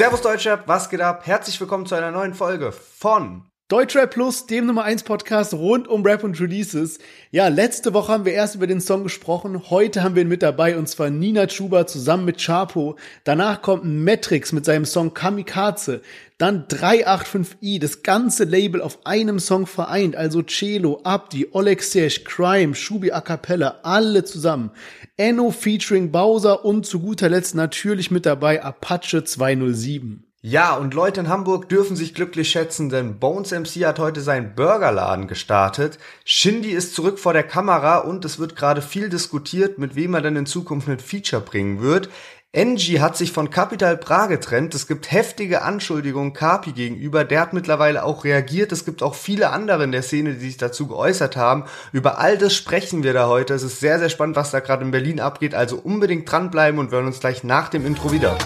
Servus Deutschrap, was geht ab? Herzlich willkommen zu einer neuen Folge von Deutschrap Plus, dem Nummer 1 Podcast rund um Rap und Releases. Ja, letzte Woche haben wir erst über den Song gesprochen. Heute haben wir ihn mit dabei und zwar Nina Chuba zusammen mit Chapo. Danach kommt Matrix mit seinem Song Kamikaze. Dann 385i, das ganze Label auf einem Song vereint. Also Celo, Abdi, Oleg Sesh, Crime, Shubi A Cappella, alle zusammen. Enno featuring Bowser und zu guter Letzt natürlich mit dabei Apache 207. Ja, und Leute in Hamburg dürfen sich glücklich schätzen, denn Bones MC hat heute seinen Burgerladen gestartet. Shindy ist zurück vor der Kamera und es wird gerade viel diskutiert, mit wem er denn in Zukunft ein Feature bringen wird. Engie hat sich von Capital Bra getrennt. Es gibt heftige Anschuldigungen Kapi gegenüber. Der hat mittlerweile auch reagiert. Es gibt auch viele andere in der Szene, die sich dazu geäußert haben. Über all das sprechen wir da heute. Es ist sehr, sehr spannend, was da gerade in Berlin abgeht. Also unbedingt dranbleiben und wir hören uns gleich nach dem Intro wieder.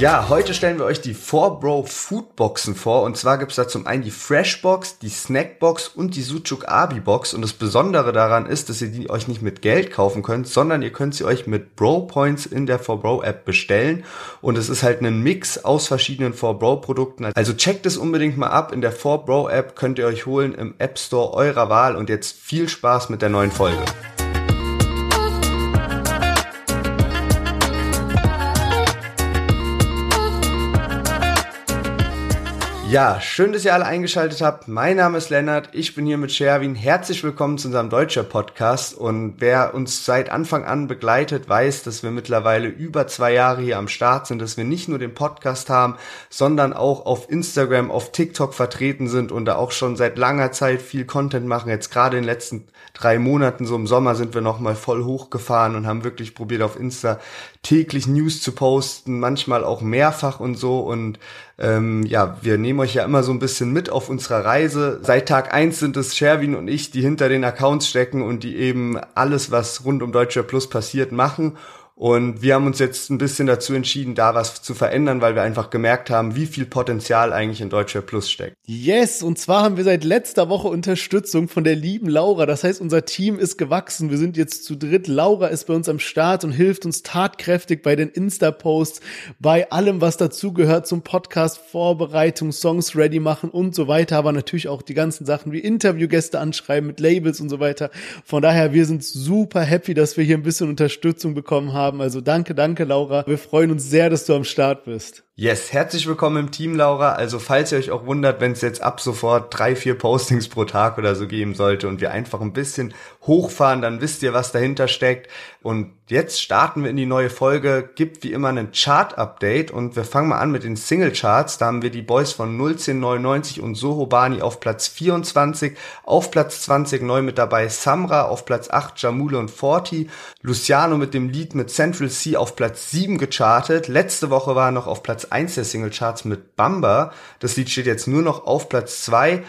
Ja, heute stellen wir euch die 4Bro Foodboxen vor. Und zwar gibt's da zum einen die Freshbox, die Snackbox und die Sucuk Abi Box. Und das Besondere daran ist, dass ihr die euch nicht mit Geld kaufen könnt, sondern ihr könnt sie euch mit Bro Points in der 4Bro App bestellen. Und es ist halt ein Mix aus verschiedenen 4Bro Produkten. Also checkt es unbedingt mal ab. In der 4Bro App könnt ihr euch holen im App Store eurer Wahl. Und jetzt viel Spaß mit der neuen Folge. Ja, schön, dass ihr alle eingeschaltet habt. Mein Name ist Lennart, ich bin hier mit Sherwin. Herzlich willkommen zu unserem Deutscher Podcast. Und wer uns seit Anfang an begleitet, weiß, dass wir mittlerweile über zwei Jahre hier am Start sind, dass wir nicht nur den Podcast haben, sondern auch auf Instagram, auf TikTok vertreten sind und da auch schon seit langer Zeit viel Content machen. Jetzt gerade in den letzten drei Monaten, so im Sommer, sind wir nochmal voll hochgefahren und haben wirklich probiert, auf Insta täglich News zu posten, manchmal auch mehrfach und so. Und ähm, ja, wir nehmen euch ja immer so ein bisschen mit auf unserer Reise. Seit Tag eins sind es Sherwin und ich, die hinter den Accounts stecken und die eben alles, was rund um Deutscher Plus passiert, machen. Und wir haben uns jetzt ein bisschen dazu entschieden, da was zu verändern, weil wir einfach gemerkt haben, wie viel Potenzial eigentlich in Deutscher Plus steckt. Yes, und zwar haben wir seit letzter Woche Unterstützung von der lieben Laura. Das heißt, unser Team ist gewachsen. Wir sind jetzt zu dritt. Laura ist bei uns am Start und hilft uns tatkräftig bei den Insta-Posts, bei allem, was dazugehört zum Podcast, Vorbereitung, Songs ready machen und so weiter. Aber natürlich auch die ganzen Sachen wie Interviewgäste anschreiben mit Labels und so weiter. Von daher, wir sind super happy, dass wir hier ein bisschen Unterstützung bekommen haben haben. Also danke, danke, Laura. Wir freuen uns sehr, dass du am Start bist. Yes, herzlich willkommen im Team, Laura. Also falls ihr euch auch wundert, wenn es jetzt ab sofort drei, vier Postings pro Tag oder so geben sollte und wir einfach ein bisschen hochfahren, dann wisst ihr, was dahinter steckt. Und jetzt starten wir in die neue Folge. Gibt wie immer einen Chart-Update und wir fangen mal an mit den Single-Charts. Da haben wir die Boys von 01099 und Soho Bani auf Platz 24. Auf Platz 20 neu mit dabei Samra, auf Platz 8 Jamule und Forti. Luciano mit dem Lied mit Central C auf Platz 7 gechartet. Letzte Woche war er noch auf Platz 1 der Singlecharts mit Bamba. Das Lied steht jetzt nur noch auf Platz 2.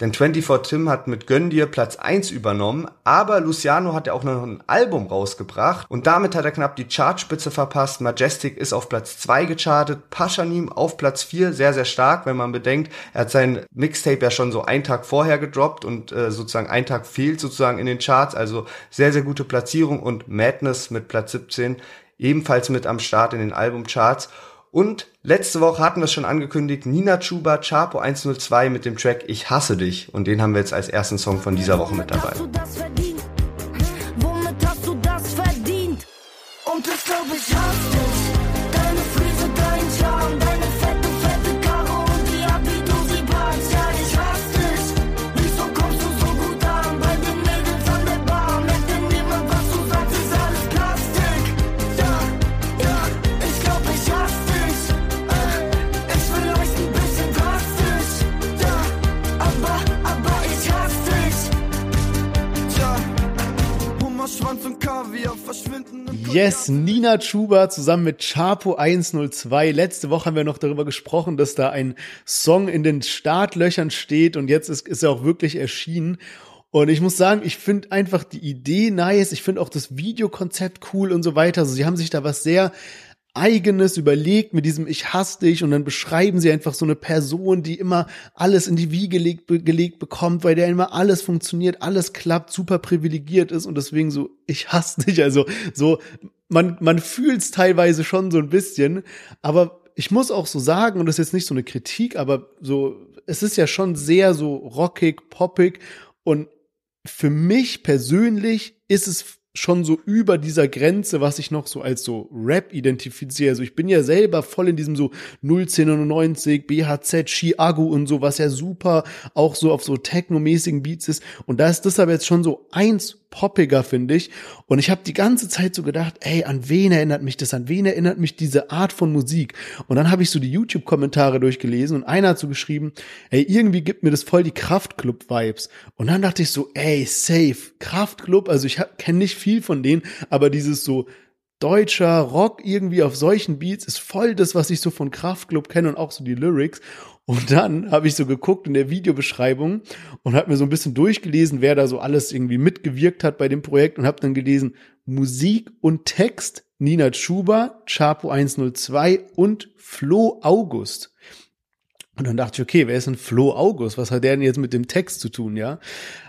Denn 24 Tim hat mit Gönn dir Platz 1 übernommen, aber Luciano hat ja auch noch ein Album rausgebracht und damit hat er knapp die Chartspitze verpasst. Majestic ist auf Platz 2 gechartet, Paschanim auf Platz 4, sehr, sehr stark, wenn man bedenkt, er hat sein Mixtape ja schon so einen Tag vorher gedroppt und äh, sozusagen ein Tag fehlt sozusagen in den Charts, also sehr, sehr gute Platzierung und Madness mit Platz 17 ebenfalls mit am Start in den Albumcharts. Und letzte Woche hatten wir es schon angekündigt, Nina Chuba, Chapo 102 mit dem Track Ich hasse dich. Und den haben wir jetzt als ersten Song von dieser Woche mit dabei. Yes, Nina Chuba zusammen mit Chapo 102. Letzte Woche haben wir noch darüber gesprochen, dass da ein Song in den Startlöchern steht und jetzt ist, ist er auch wirklich erschienen. Und ich muss sagen, ich finde einfach die Idee nice. Ich finde auch das Videokonzept cool und so weiter. Also sie haben sich da was sehr eigenes überlegt mit diesem Ich hasse dich und dann beschreiben sie einfach so eine Person, die immer alles in die Wiege gelegt, gelegt bekommt, weil der immer alles funktioniert, alles klappt, super privilegiert ist und deswegen so Ich hasse dich. Also so, man, man fühlt es teilweise schon so ein bisschen, aber ich muss auch so sagen, und das ist jetzt nicht so eine Kritik, aber so, es ist ja schon sehr so rockig, poppig und für mich persönlich ist es schon so über dieser Grenze, was ich noch so als so Rap identifiziere. Also ich bin ja selber voll in diesem so 01099, BHZ, Chiago und so, was ja super auch so auf so technomäßigen Beats ist. Und da ist das aber jetzt schon so eins poppiger, finde ich. Und ich habe die ganze Zeit so gedacht, ey, an wen erinnert mich das? An wen erinnert mich diese Art von Musik? Und dann habe ich so die YouTube-Kommentare durchgelesen und einer hat so geschrieben, ey, irgendwie gibt mir das voll die Kraftclub-Vibes. Und dann dachte ich so, ey, safe, Kraftclub, also ich kenne nicht von denen, aber dieses so deutscher Rock irgendwie auf solchen Beats ist voll das, was ich so von Kraftclub kenne und auch so die Lyrics. Und dann habe ich so geguckt in der Videobeschreibung und habe mir so ein bisschen durchgelesen, wer da so alles irgendwie mitgewirkt hat bei dem Projekt und habe dann gelesen, Musik und Text Nina Schuber, Chapo 102 und Flo August. Und dann dachte ich, okay, wer ist denn Flo August? Was hat der denn jetzt mit dem Text zu tun, ja?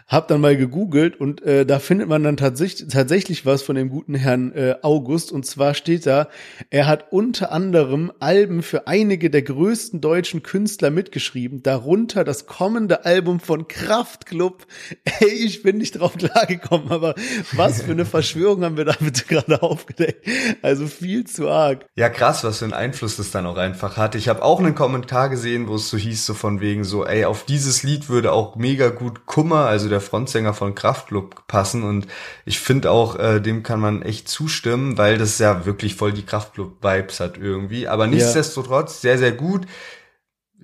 Hab dann mal gegoogelt und äh, da findet man dann tatsächlich, tatsächlich was von dem guten Herrn äh, August. Und zwar steht da, er hat unter anderem Alben für einige der größten deutschen Künstler mitgeschrieben, darunter das kommende Album von Kraftklub. Ey, ich bin nicht drauf klargekommen, aber was für eine Verschwörung haben wir da bitte gerade aufgedeckt? Also viel zu arg. Ja, krass, was für einen Einfluss das dann auch einfach hat. Ich habe auch einen Kommentar gesehen, wo es so hieß, so von wegen so, ey, auf dieses Lied würde auch mega gut Kummer, also der der Frontsänger von Kraftklub passen und ich finde auch, äh, dem kann man echt zustimmen, weil das ja wirklich voll die Kraftklub-Vibes hat irgendwie. Aber nichtsdestotrotz sehr, sehr gut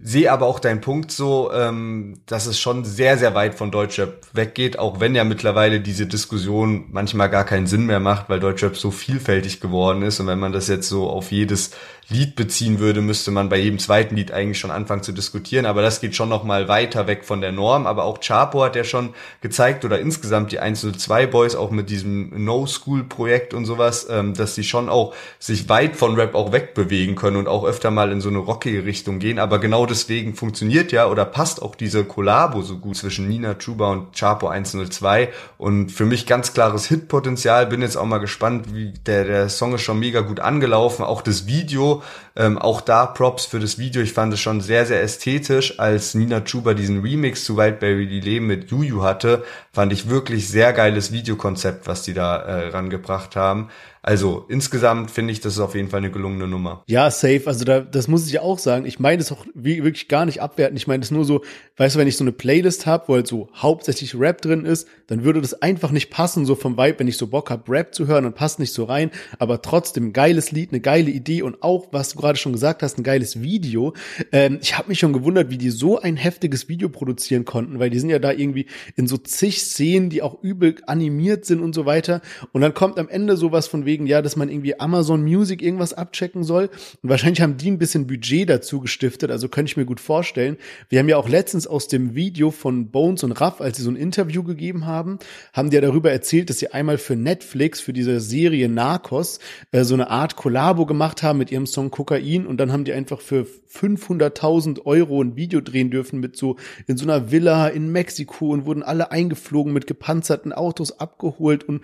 sehe aber auch deinen Punkt so, ähm, dass es schon sehr, sehr weit von Deutschrap weggeht, auch wenn ja mittlerweile diese Diskussion manchmal gar keinen Sinn mehr macht, weil Deutschrap so vielfältig geworden ist. Und wenn man das jetzt so auf jedes Lied beziehen würde, müsste man bei jedem zweiten Lied eigentlich schon anfangen zu diskutieren, aber das geht schon noch mal weiter weg von der Norm, aber auch Chapo hat ja schon gezeigt oder insgesamt die 102 Boys auch mit diesem No-School-Projekt und sowas, ähm, dass sie schon auch sich weit von Rap auch wegbewegen können und auch öfter mal in so eine rockige Richtung gehen, aber genau deswegen funktioniert ja oder passt auch diese Kollabo so gut zwischen Nina Chuba und Chapo 102 und für mich ganz klares Hitpotenzial. Bin jetzt auch mal gespannt, wie der, der Song ist schon mega gut angelaufen. Auch das Video, ähm, auch da Props für das Video. Ich fand es schon sehr, sehr ästhetisch, als Nina Chuba diesen Remix zu Wildberry Lillet mit Juju hatte, fand ich wirklich sehr geiles Videokonzept, was die da äh, rangebracht haben. Also insgesamt finde ich, das ist auf jeden Fall eine gelungene Nummer. Ja, safe. Also da, das muss ich auch sagen. Ich meine das auch wirklich gar nicht abwerten. Ich meine das nur so, weißt du, wenn ich so eine Playlist habe, wo halt so hauptsächlich Rap drin ist, dann würde das einfach nicht passen, so vom Vibe, wenn ich so Bock habe, Rap zu hören und passt nicht so rein. Aber trotzdem geiles Lied, eine geile Idee und auch, was gerade schon gesagt hast, ein geiles Video. Ähm, ich habe mich schon gewundert, wie die so ein heftiges Video produzieren konnten, weil die sind ja da irgendwie in so zig Szenen, die auch übel animiert sind und so weiter. Und dann kommt am Ende sowas von wegen, ja, dass man irgendwie Amazon Music irgendwas abchecken soll. Und wahrscheinlich haben die ein bisschen Budget dazu gestiftet, also könnte ich mir gut vorstellen. Wir haben ja auch letztens aus dem Video von Bones und Raff, als sie so ein Interview gegeben haben, haben die ja darüber erzählt, dass sie einmal für Netflix, für diese Serie Narcos, äh, so eine Art Kollabo gemacht haben mit ihrem Song Kokain und dann haben die einfach für 500.000 Euro ein Video drehen dürfen mit so in so einer Villa in Mexiko und wurden alle eingeflogen mit gepanzerten Autos abgeholt und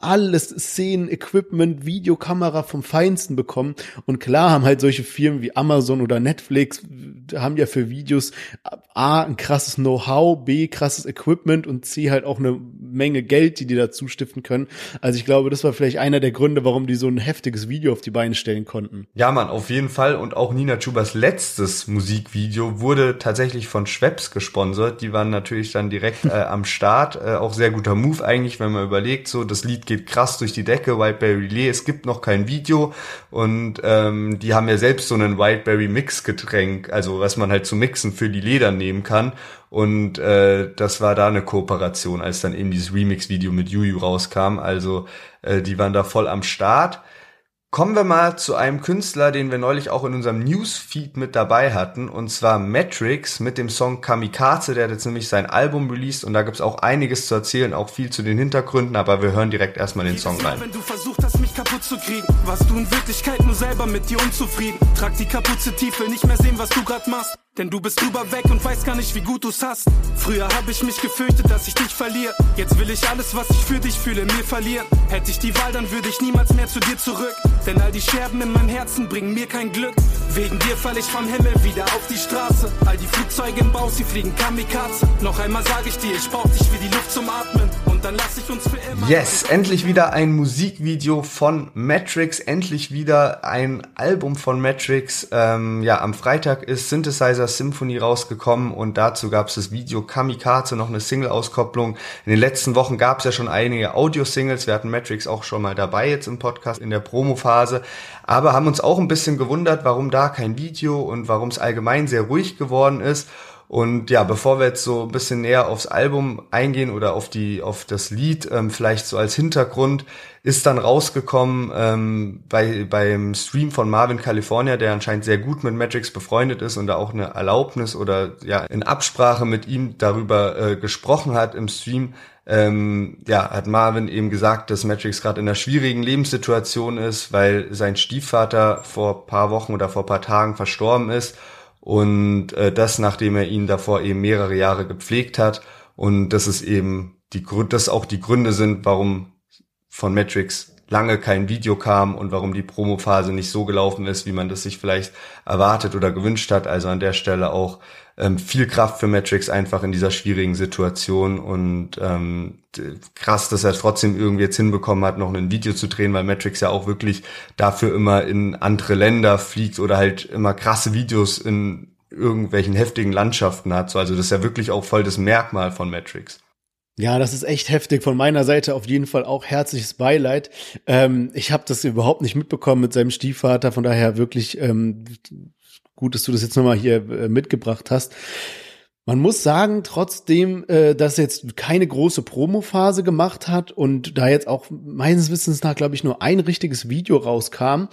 alles Szenen, Equipment, Videokamera vom Feinsten bekommen. Und klar haben halt solche Firmen wie Amazon oder Netflix, haben ja für Videos A, ein krasses Know-how, B, krasses Equipment und C, halt auch eine Menge Geld, die die dazu stiften können. Also ich glaube, das war vielleicht einer der Gründe, warum die so ein heftiges Video auf die Beine stellen konnten. Ja, man, auf jeden Fall. Und auch Nina Chubas letztes Musikvideo wurde tatsächlich von Schweppes gesponsert. Die waren natürlich dann direkt äh, am Start. Äh, auch sehr guter Move eigentlich, wenn man überlegt, so das Lied geht krass durch die Decke, Whiteberry Relay, es gibt noch kein Video. Und ähm, die haben ja selbst so einen Whiteberry Mix Getränk, also was man halt zu mixen für die Leder nehmen kann. Und äh, das war da eine Kooperation, als dann eben dieses Remix Video mit Juju rauskam, also äh, die waren da voll am Start. Kommen wir mal zu einem Künstler, den wir neulich auch in unserem Newsfeed mit dabei hatten, und zwar Matrix mit dem Song Kamikaze, der hat jetzt nämlich sein Album released und da gibt's auch einiges zu erzählen, auch viel zu den Hintergründen, aber wir hören direkt erstmal den Song rein. Wenn du versucht hast, mich kaputt zu kriegen, warst du in Wirklichkeit nur selber mit dir unzufrieden. Trag die Kapuze tief, will nicht mehr sehen, was du grad machst. Denn du bist drüber weg und weißt gar nicht, wie gut du's hast. Früher hab ich mich gefürchtet, dass ich dich verliere. Jetzt will ich alles, was ich für dich fühle, mir verlieren. Hätte ich die Wahl, dann würde ich niemals mehr zu dir zurück. Denn all die Scherben in meinem Herzen bringen mir kein Glück. Wegen dir fall ich vom Himmel wieder auf die Straße. All die Flugzeuge im Bau, sie fliegen Kamikaze. Noch einmal sag ich dir, ich brauch dich wie die Luft zum Atmen. Und Yes, endlich wieder ein Musikvideo von Matrix, endlich wieder ein Album von Matrix. Ähm, ja, am Freitag ist Synthesizer Symphony rausgekommen und dazu gab es das Video Kamikaze, noch eine Single-Auskopplung. In den letzten Wochen gab es ja schon einige Audio-Singles. Wir hatten Matrix auch schon mal dabei jetzt im Podcast in der Promo-Phase, aber haben uns auch ein bisschen gewundert, warum da kein Video und warum es allgemein sehr ruhig geworden ist. Und ja, bevor wir jetzt so ein bisschen näher aufs Album eingehen oder auf die auf das Lied, ähm, vielleicht so als Hintergrund, ist dann rausgekommen ähm, bei beim Stream von Marvin California, der anscheinend sehr gut mit Matrix befreundet ist und da auch eine Erlaubnis oder ja in Absprache mit ihm darüber äh, gesprochen hat im Stream. Ähm, ja, hat Marvin eben gesagt, dass Matrix gerade in einer schwierigen Lebenssituation ist, weil sein Stiefvater vor paar Wochen oder vor paar Tagen verstorben ist und äh, das, nachdem er ihn davor eben mehrere Jahre gepflegt hat. Und das ist eben die Gründe, das auch die Gründe sind, warum von Matrix lange kein Video kam und warum die Promophase nicht so gelaufen ist, wie man das sich vielleicht erwartet oder gewünscht hat. Also an der Stelle auch ähm, viel Kraft für Matrix einfach in dieser schwierigen Situation und ähm, krass, dass er trotzdem irgendwie jetzt hinbekommen hat, noch ein Video zu drehen, weil Matrix ja auch wirklich dafür immer in andere Länder fliegt oder halt immer krasse Videos in irgendwelchen heftigen Landschaften hat. So, also das ist ja wirklich auch voll das Merkmal von Matrix. Ja, das ist echt heftig. Von meiner Seite auf jeden Fall auch herzliches Beileid. Ähm, ich habe das überhaupt nicht mitbekommen mit seinem Stiefvater. Von daher wirklich ähm, gut, dass du das jetzt nochmal hier äh, mitgebracht hast. Man muss sagen, trotzdem, äh, dass jetzt keine große Promophase gemacht hat und da jetzt auch meines Wissens nach, glaube ich, nur ein richtiges Video rauskam,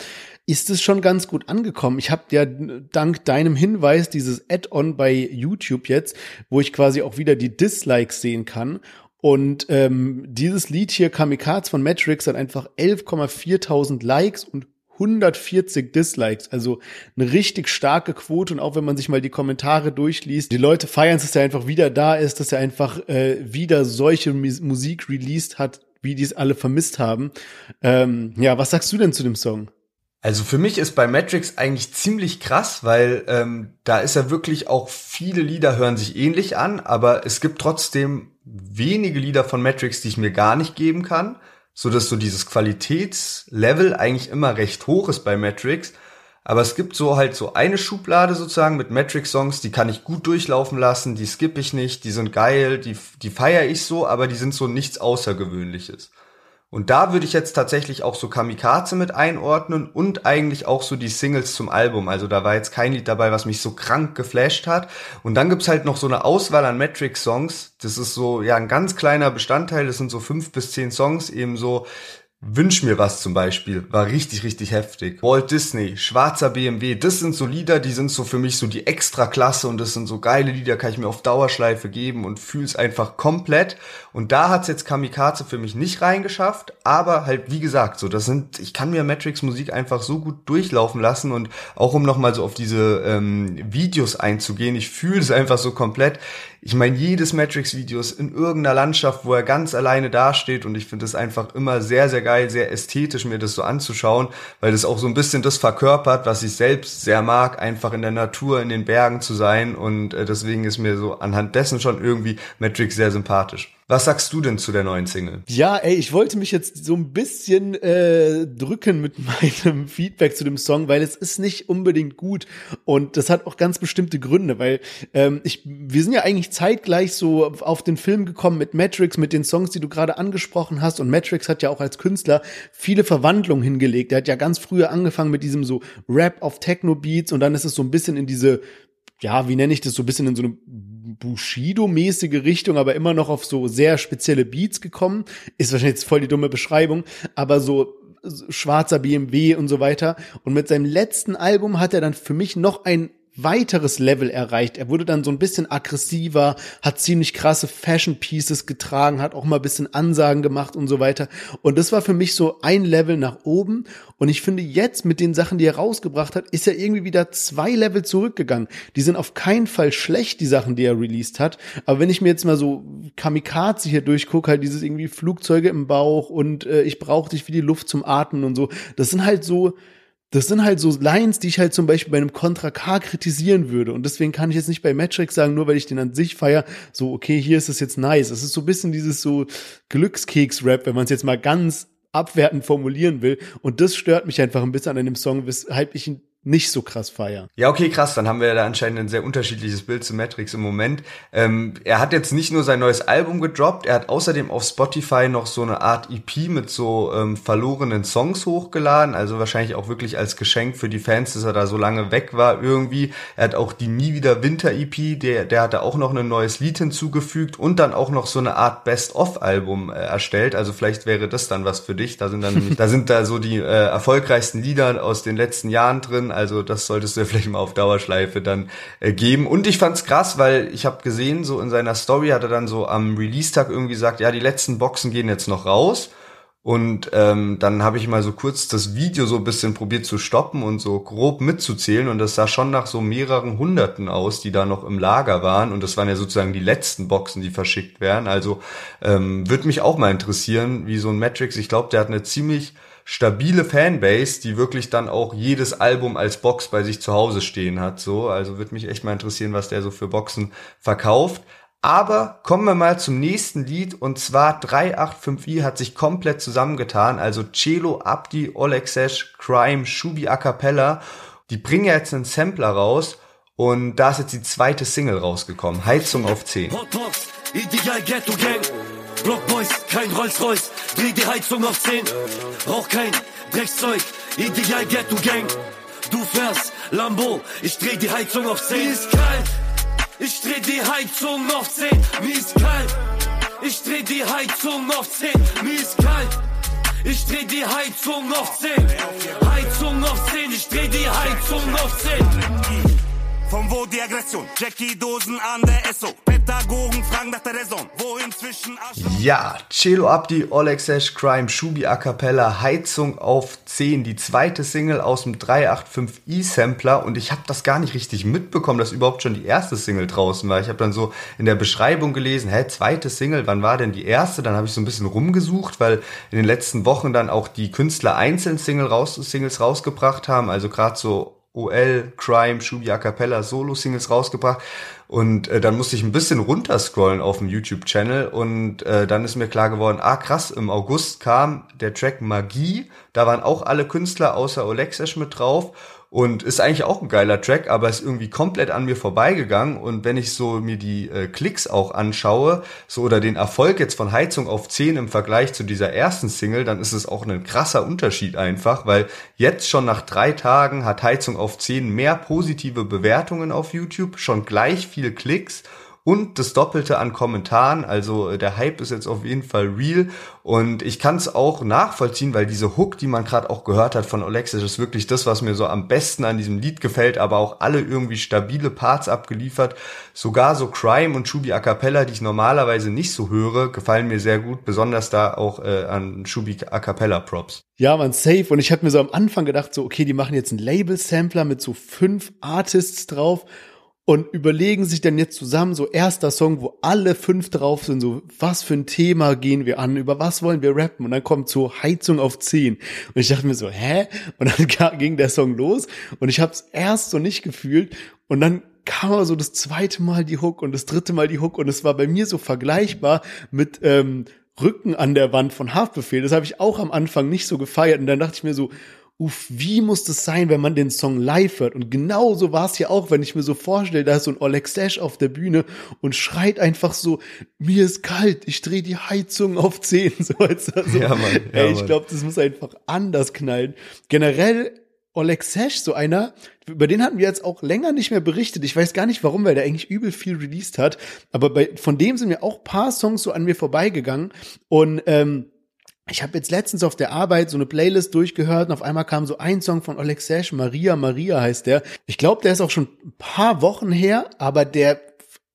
ist es schon ganz gut angekommen. Ich habe ja dank deinem Hinweis dieses Add-on bei YouTube jetzt, wo ich quasi auch wieder die Dislikes sehen kann. Und ähm, dieses Lied hier, Kamikaze von Matrix, hat einfach 11,4.000 Likes und 140 Dislikes, also eine richtig starke Quote und auch wenn man sich mal die Kommentare durchliest, die Leute feiern es, dass er einfach wieder da ist, dass er einfach äh, wieder solche Musik released hat, wie die es alle vermisst haben. Ähm, ja, was sagst du denn zu dem Song? Also für mich ist bei Matrix eigentlich ziemlich krass, weil ähm, da ist ja wirklich auch viele Lieder hören sich ähnlich an, aber es gibt trotzdem wenige Lieder von Matrix, die ich mir gar nicht geben kann, so dass so dieses Qualitätslevel eigentlich immer recht hoch ist bei Matrix. Aber es gibt so halt so eine Schublade sozusagen mit Matrix-Songs, die kann ich gut durchlaufen lassen, die skippe ich nicht, die sind geil, die, die feiere ich so, aber die sind so nichts Außergewöhnliches. Und da würde ich jetzt tatsächlich auch so Kamikaze mit einordnen und eigentlich auch so die Singles zum Album. Also da war jetzt kein Lied dabei, was mich so krank geflasht hat. Und dann gibt's halt noch so eine Auswahl an Matrix-Songs. Das ist so, ja, ein ganz kleiner Bestandteil. Das sind so fünf bis zehn Songs, eben so Wünsch mir was zum Beispiel, war richtig, richtig heftig. Walt Disney, schwarzer BMW, das sind so Lieder, die sind so für mich so die Extraklasse und das sind so geile Lieder, kann ich mir auf Dauerschleife geben und fühl's einfach komplett. Und da hat's jetzt Kamikaze für mich nicht reingeschafft, aber halt, wie gesagt, so, das sind, ich kann mir Matrix Musik einfach so gut durchlaufen lassen und auch um nochmal so auf diese ähm, Videos einzugehen, ich fühle es einfach so komplett ich meine, jedes Matrix-Video ist in irgendeiner Landschaft, wo er ganz alleine dasteht und ich finde es einfach immer sehr, sehr geil, sehr ästhetisch, mir das so anzuschauen, weil das auch so ein bisschen das verkörpert, was ich selbst sehr mag, einfach in der Natur, in den Bergen zu sein und äh, deswegen ist mir so anhand dessen schon irgendwie Matrix sehr sympathisch. Was sagst du denn zu der neuen Single? Ja, ey, ich wollte mich jetzt so ein bisschen äh, drücken mit meinem Feedback zu dem Song, weil es ist nicht unbedingt gut und das hat auch ganz bestimmte Gründe, weil ähm, ich, wir sind ja eigentlich zeitgleich so auf den Film gekommen mit Matrix, mit den Songs, die du gerade angesprochen hast und Matrix hat ja auch als Künstler viele Verwandlungen hingelegt. Er hat ja ganz früher angefangen mit diesem so Rap auf Techno Beats und dann ist es so ein bisschen in diese ja, wie nenne ich das, so ein bisschen in so eine Bushido-mäßige Richtung, aber immer noch auf so sehr spezielle Beats gekommen. Ist wahrscheinlich jetzt voll die dumme Beschreibung, aber so schwarzer BMW und so weiter. Und mit seinem letzten Album hat er dann für mich noch ein weiteres Level erreicht. Er wurde dann so ein bisschen aggressiver, hat ziemlich krasse Fashion Pieces getragen, hat auch mal ein bisschen Ansagen gemacht und so weiter. Und das war für mich so ein Level nach oben. Und ich finde jetzt mit den Sachen, die er rausgebracht hat, ist er irgendwie wieder zwei Level zurückgegangen. Die sind auf keinen Fall schlecht, die Sachen, die er released hat. Aber wenn ich mir jetzt mal so Kamikaze hier durchgucke, halt dieses irgendwie Flugzeuge im Bauch und äh, ich brauche dich wie die Luft zum Atmen und so, das sind halt so, das sind halt so Lines, die ich halt zum Beispiel bei einem Contra K kritisieren würde. Und deswegen kann ich jetzt nicht bei Matrix sagen, nur weil ich den an sich feier, so, okay, hier ist es jetzt nice. Es ist so ein bisschen dieses so Glückskeks-Rap, wenn man es jetzt mal ganz abwertend formulieren will. Und das stört mich einfach ein bisschen an einem Song, weshalb ich ihn nicht so krass feiern. Ja, okay, krass. Dann haben wir da anscheinend ein sehr unterschiedliches Bild zu Matrix im Moment. Ähm, er hat jetzt nicht nur sein neues Album gedroppt, er hat außerdem auf Spotify noch so eine Art EP mit so ähm, verlorenen Songs hochgeladen. Also wahrscheinlich auch wirklich als Geschenk für die Fans, dass er da so lange weg war irgendwie. Er hat auch die Nie wieder Winter EP, der, der hat da auch noch ein neues Lied hinzugefügt und dann auch noch so eine Art Best-of-Album äh, erstellt. Also vielleicht wäre das dann was für dich. Da sind dann da sind da so die äh, erfolgreichsten Lieder aus den letzten Jahren drin also das solltest du vielleicht mal auf Dauerschleife dann äh, geben. Und ich fand's krass, weil ich habe gesehen, so in seiner Story hat er dann so am Release-Tag irgendwie gesagt, ja, die letzten Boxen gehen jetzt noch raus. Und ähm, dann habe ich mal so kurz das Video so ein bisschen probiert zu stoppen und so grob mitzuzählen. Und das sah schon nach so mehreren Hunderten aus, die da noch im Lager waren. Und das waren ja sozusagen die letzten Boxen, die verschickt werden. Also ähm, würde mich auch mal interessieren, wie so ein Matrix. Ich glaube, der hat eine ziemlich stabile Fanbase, die wirklich dann auch jedes Album als Box bei sich zu Hause stehen hat. So, also würde mich echt mal interessieren, was der so für Boxen verkauft. Aber kommen wir mal zum nächsten Lied und zwar 385i hat sich komplett zusammengetan. Also Celo, Abdi, Olexesh, Crime, Shubi A Cappella. Die bringen jetzt einen Sampler raus und da ist jetzt die zweite Single rausgekommen. Heizung auf 10. Hotbox, ideal Ghetto Gang. Blockboys, kein Rolls-Royce, dreh die Heizung auf 10. Rauch kein Dreckszeug, ideal Ghetto Gang. Du fährst Lambo, ich dreh die Heizung auf 10. Mir ist kalt, ich dreh die Heizung auf 10. Mir ist kalt, ich dreh die Heizung auf 10. Mir ist kalt. Ich dreh die Heizung auf 10. Heizung auf 10, ich dreh die Heizung auf 10. Von wo die Aggression? Jackie-Dosen an der Esso. Pädagogen fragen nach der Raison. Wo inzwischen Ja, Celo Abdi, Olexesh, Crime, Shubi A Cappella, Heizung auf 10. Die zweite Single aus dem 385i Sampler. Und ich habe das gar nicht richtig mitbekommen, dass überhaupt schon die erste Single draußen war. Ich habe dann so in der Beschreibung gelesen, hä, zweite Single, wann war denn die erste? Dann habe ich so ein bisschen rumgesucht, weil in den letzten Wochen dann auch die Künstler einzeln Single raus, Singles rausgebracht haben. Also gerade so OL, Crime, Shubi A Cappella Solo-Singles rausgebracht. Und äh, dann musste ich ein bisschen runterscrollen auf dem YouTube-Channel und äh, dann ist mir klar geworden, ah krass, im August kam der Track Magie, da waren auch alle Künstler außer Olexesh mit drauf und ist eigentlich auch ein geiler Track, aber ist irgendwie komplett an mir vorbeigegangen. Und wenn ich so mir die äh, Klicks auch anschaue, so oder den Erfolg jetzt von Heizung auf 10 im Vergleich zu dieser ersten Single, dann ist es auch ein krasser Unterschied einfach, weil jetzt schon nach drei Tagen hat Heizung auf 10 mehr positive Bewertungen auf YouTube, schon gleich viel Klicks und das Doppelte an Kommentaren. Also äh, der Hype ist jetzt auf jeden Fall real und ich kann es auch nachvollziehen, weil diese Hook, die man gerade auch gehört hat von Alexis, ist wirklich das, was mir so am besten an diesem Lied gefällt, aber auch alle irgendwie stabile Parts abgeliefert. Sogar so Crime und Shubi A Cappella, die ich normalerweise nicht so höre, gefallen mir sehr gut, besonders da auch äh, an Shubi A Cappella Props. Ja, man, safe. Und ich hatte mir so am Anfang gedacht, so, okay, die machen jetzt einen Label-Sampler mit so fünf Artists drauf und überlegen sich dann jetzt zusammen so erster Song, wo alle fünf drauf sind, so was für ein Thema gehen wir an, über was wollen wir rappen? Und dann kommt so Heizung auf 10 und ich dachte mir so, hä? Und dann ging der Song los. Und ich habe es erst so nicht gefühlt. Und dann kam aber so das zweite Mal die Hook und das dritte Mal die Hook. Und es war bei mir so vergleichbar mit ähm, Rücken an der Wand von Haftbefehl. Das habe ich auch am Anfang nicht so gefeiert. Und dann dachte ich mir so, uff, wie muss das sein, wenn man den Song live hört? Und genauso war es ja auch, wenn ich mir so vorstelle, da ist so ein Oleg Sash auf der Bühne und schreit einfach so, mir ist kalt, ich drehe die Heizung auf 10. So, also, ja, Mann, ja, ey, ich glaube, das muss einfach anders knallen. Generell Oleg Sash, so einer, über den hatten wir jetzt auch länger nicht mehr berichtet. Ich weiß gar nicht warum, weil der eigentlich übel viel released hat. Aber bei, von dem sind mir auch paar Songs so an mir vorbeigegangen. Und ähm, ich habe jetzt letztens auf der Arbeit so eine Playlist durchgehört und auf einmal kam so ein Song von Oleg Sash, Maria Maria heißt der. Ich glaube, der ist auch schon ein paar Wochen her, aber der,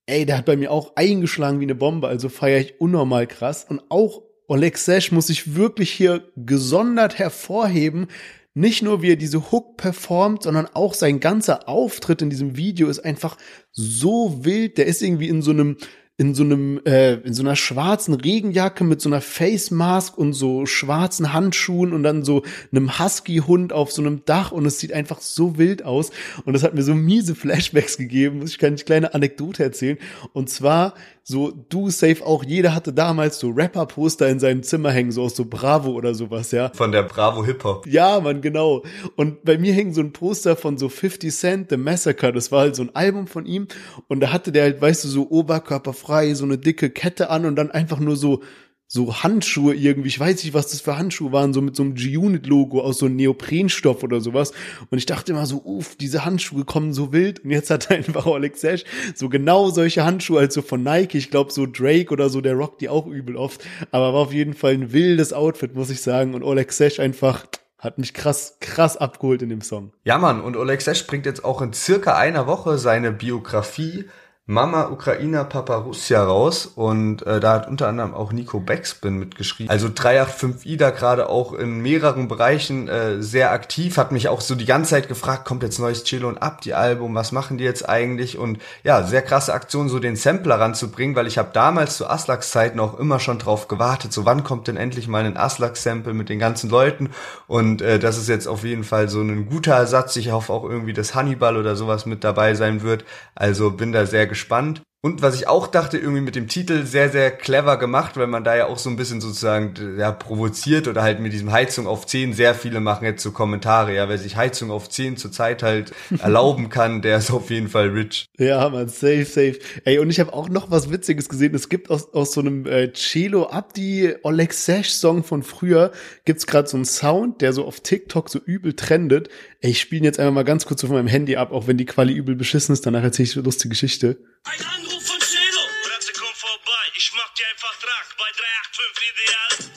ey, der hat bei mir auch eingeschlagen wie eine Bombe, also feiere ich unnormal krass. Und auch Oleg Sash muss ich wirklich hier gesondert hervorheben, nicht nur wie er diese Hook performt, sondern auch sein ganzer Auftritt in diesem Video ist einfach so wild. Der ist irgendwie in so einem in so einem äh, in so einer schwarzen Regenjacke mit so einer Face Mask und so schwarzen Handschuhen und dann so einem Husky Hund auf so einem Dach und es sieht einfach so wild aus. Und das hat mir so miese Flashbacks gegeben, muss ich keine kleine Anekdote erzählen. Und zwar so du safe auch jeder hatte damals so Rapper Poster in seinem Zimmer hängen so aus so Bravo oder sowas, ja. Von der Bravo Hip Hop. Ja, man genau. Und bei mir hing so ein Poster von so 50 Cent The Massacre, das war halt so ein Album von ihm und da hatte der halt, weißt du, so oberkörperfrei, so eine dicke Kette an und dann einfach nur so so Handschuhe irgendwie, ich weiß nicht, was das für Handschuhe waren, so mit so einem G-Unit-Logo aus so einem Neoprenstoff oder sowas. Und ich dachte immer so, uff, diese Handschuhe kommen so wild. Und jetzt hat einfach Alex Sash so genau solche Handschuhe, also von Nike. Ich glaube, so Drake oder so, der rockt die auch übel oft. Aber war auf jeden Fall ein wildes Outfit, muss ich sagen. Und Alex Sash einfach hat mich krass, krass abgeholt in dem Song. Ja, Mann, und Oleg Sesh bringt jetzt auch in circa einer Woche seine Biografie Mama Ukrainer Papa Russia raus und äh, da hat unter anderem auch Nico Backspin mitgeschrieben. Also 385i da gerade auch in mehreren Bereichen äh, sehr aktiv, hat mich auch so die ganze Zeit gefragt, kommt jetzt neues Chilo und Ab, die Album, was machen die jetzt eigentlich? Und ja, sehr krasse Aktion, so den Sampler ranzubringen, weil ich habe damals zu Aslaks Zeiten auch immer schon drauf gewartet, so wann kommt denn endlich mal ein Aslak-Sample mit den ganzen Leuten und äh, das ist jetzt auf jeden Fall so ein guter Ersatz. Ich hoffe auch irgendwie, dass Hannibal oder sowas mit dabei sein wird. Also bin da sehr gespannt gespannt. Und was ich auch dachte, irgendwie mit dem Titel sehr, sehr clever gemacht, weil man da ja auch so ein bisschen sozusagen ja, provoziert oder halt mit diesem Heizung auf 10 sehr viele machen jetzt so Kommentare, ja, wer sich Heizung auf 10 zur Zeit halt erlauben kann, der ist auf jeden Fall rich. Ja, man, safe, safe. Ey, und ich habe auch noch was Witziges gesehen. Es gibt aus, aus so einem äh, Cello Abdi Oleg Sash Song von früher, gibt's gerade so einen Sound, der so auf TikTok so übel trendet. Ey, ich spiele jetzt einfach mal ganz kurz auf meinem Handy ab, auch wenn die Quali übel beschissen ist, danach erzähle ich eine lustige Geschichte. Ein Anruf von Chelo. Bratze, komm vorbei. Ich mach dir einen Vertrag bei 385 Ideal.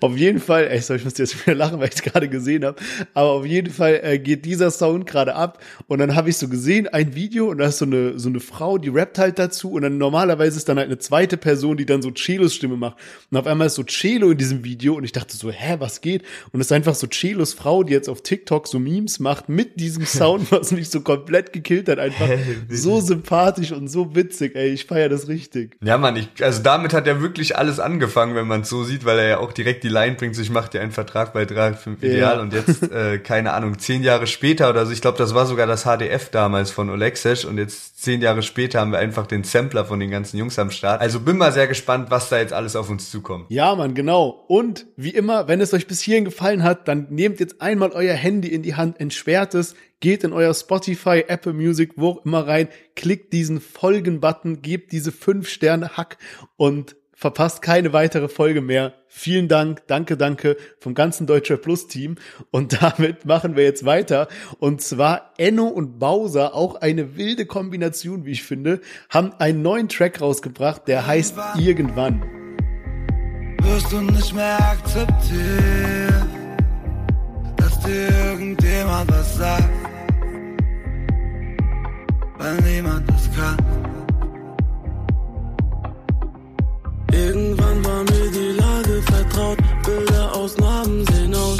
Auf jeden Fall, ey, sorry, ich muss jetzt wieder lachen, weil ich es gerade gesehen habe, aber auf jeden Fall äh, geht dieser Sound gerade ab und dann habe ich so gesehen, ein Video und da ist so eine, so eine Frau, die rappt halt dazu und dann normalerweise ist dann halt eine zweite Person, die dann so Celos Stimme macht und auf einmal ist so Celo in diesem Video und ich dachte so, hä, was geht? Und es ist einfach so Celos Frau, die jetzt auf TikTok so Memes macht mit diesem Sound, was mich so komplett gekillt hat, einfach so sympathisch und so witzig, ey, ich feier das richtig. Ja, Mann, ich, also damit hat er wirklich alles angefangen, wenn man es so sieht, weil er ja auch direkt die Line bringt, so ich mache dir einen Vertrag bei 3,5 Ideal ja. und jetzt, äh, keine Ahnung, zehn Jahre später oder so, ich glaube, das war sogar das HDF damals von Olexesh und jetzt zehn Jahre später haben wir einfach den Sampler von den ganzen Jungs am Start. Also bin mal sehr gespannt, was da jetzt alles auf uns zukommt. Ja, Mann, genau. Und wie immer, wenn es euch bis hierhin gefallen hat, dann nehmt jetzt einmal euer Handy in die Hand, entsperrt es, geht in euer Spotify, Apple Music, wo auch immer rein, klickt diesen Folgen-Button, gebt diese fünf Sterne Hack und verpasst keine weitere Folge mehr. Vielen Dank, danke, danke vom ganzen Deutscher Plus Team. Und damit machen wir jetzt weiter. Und zwar Enno und Bowser, auch eine wilde Kombination, wie ich finde, haben einen neuen Track rausgebracht, der heißt Irgendwann. Wirst du nicht mehr akzeptieren, dass dir irgendjemand was sagt, weil niemand das kann. Irgendwann war mir die Lage vertraut, Bilder aus Narben sehen aus.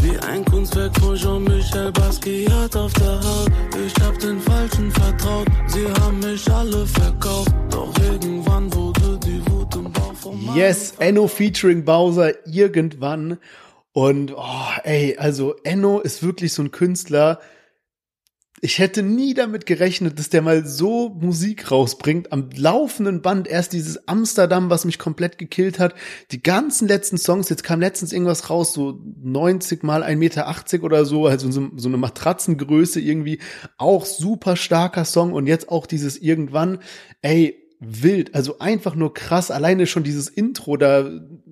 Wie ein Kunstwerk von Jean-Michel Basquiat auf der Haut. Ich hab den Falschen vertraut, sie haben mich alle verkauft. Doch irgendwann wurde die Wut im Bauch vom Yes, Enno featuring Bowser, irgendwann. Und, oh, ey, also Enno ist wirklich so ein Künstler, ich hätte nie damit gerechnet, dass der mal so Musik rausbringt. Am laufenden Band erst dieses Amsterdam, was mich komplett gekillt hat. Die ganzen letzten Songs, jetzt kam letztens irgendwas raus, so 90 mal 1,80 Meter oder so, also so, so eine Matratzengröße irgendwie. Auch super starker Song und jetzt auch dieses irgendwann. Ey, wild, also einfach nur krass. Alleine schon dieses Intro, da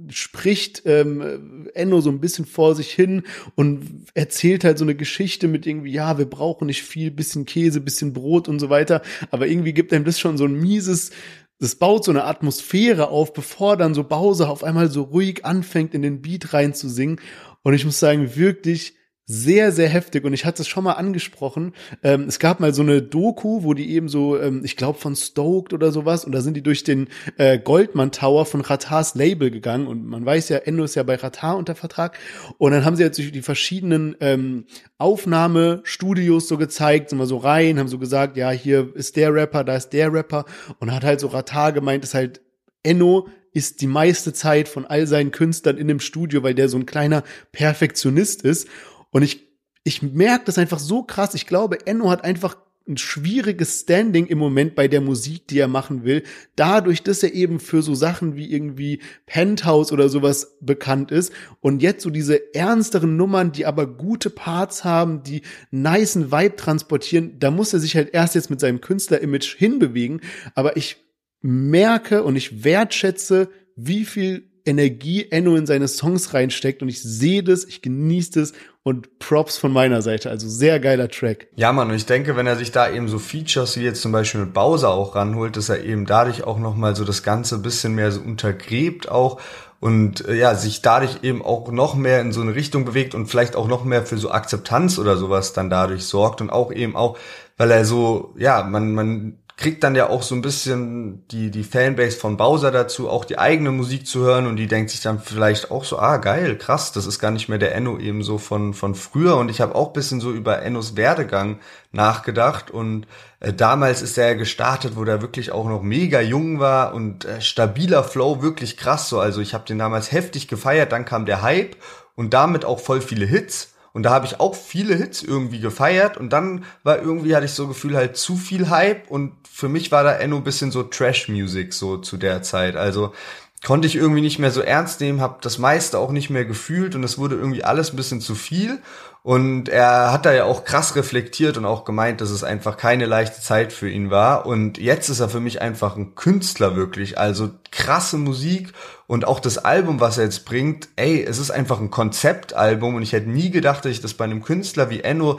spricht ähm, Enno so ein bisschen vor sich hin und erzählt halt so eine Geschichte mit irgendwie, ja, wir brauchen nicht viel, bisschen Käse, bisschen Brot und so weiter. Aber irgendwie gibt einem das schon so ein mieses, das baut so eine Atmosphäre auf, bevor dann so Bowser auf einmal so ruhig anfängt, in den Beat reinzusingen. Und ich muss sagen, wirklich sehr, sehr heftig und ich hatte es schon mal angesprochen. Ähm, es gab mal so eine Doku, wo die eben so, ähm, ich glaube von Stoked oder sowas, und da sind die durch den äh, Goldman Tower von Ratars Label gegangen und man weiß ja, Endo ist ja bei Ratar unter Vertrag und dann haben sie jetzt durch die verschiedenen ähm, Aufnahmestudios so gezeigt, sind wir so rein, haben so gesagt, ja, hier ist der Rapper, da ist der Rapper und hat halt so Ratar gemeint, ist halt Enno ist die meiste Zeit von all seinen Künstlern in dem Studio, weil der so ein kleiner Perfektionist ist. Und ich, ich merke das einfach so krass. Ich glaube, Enno hat einfach ein schwieriges Standing im Moment bei der Musik, die er machen will, dadurch, dass er eben für so Sachen wie irgendwie Penthouse oder sowas bekannt ist und jetzt so diese ernsteren Nummern, die aber gute Parts haben, die niceen Vibe transportieren, da muss er sich halt erst jetzt mit seinem Künstler-Image hinbewegen, aber ich merke und ich wertschätze, wie viel Energie Enno in seine Songs reinsteckt und ich sehe das, ich genieße das und Props von meiner Seite. Also sehr geiler Track. Ja, Mann, und ich denke, wenn er sich da eben so Features wie jetzt zum Beispiel mit Bowser auch ranholt, dass er eben dadurch auch nochmal so das Ganze bisschen mehr so untergräbt auch und äh, ja, sich dadurch eben auch noch mehr in so eine Richtung bewegt und vielleicht auch noch mehr für so Akzeptanz oder sowas dann dadurch sorgt und auch eben auch, weil er so, ja, man, man kriegt dann ja auch so ein bisschen die, die Fanbase von Bowser dazu, auch die eigene Musik zu hören. Und die denkt sich dann vielleicht auch so, ah geil, krass, das ist gar nicht mehr der Enno eben so von, von früher. Und ich habe auch bisschen so über Ennos Werdegang nachgedacht. Und äh, damals ist er ja gestartet, wo der wirklich auch noch mega jung war und äh, stabiler Flow, wirklich krass so, also ich habe den damals heftig gefeiert, dann kam der Hype und damit auch voll viele Hits und da habe ich auch viele Hits irgendwie gefeiert und dann war irgendwie, hatte ich so Gefühl, halt zu viel Hype und für mich war da Enno bisschen so Trash-Music so zu der Zeit. Also konnte ich irgendwie nicht mehr so ernst nehmen, habe das meiste auch nicht mehr gefühlt und es wurde irgendwie alles ein bisschen zu viel. Und er hat da ja auch krass reflektiert und auch gemeint, dass es einfach keine leichte Zeit für ihn war. Und jetzt ist er für mich einfach ein Künstler wirklich. Also krasse Musik und auch das Album, was er jetzt bringt, ey, es ist einfach ein Konzeptalbum und ich hätte nie gedacht, dass ich das bei einem Künstler wie Enno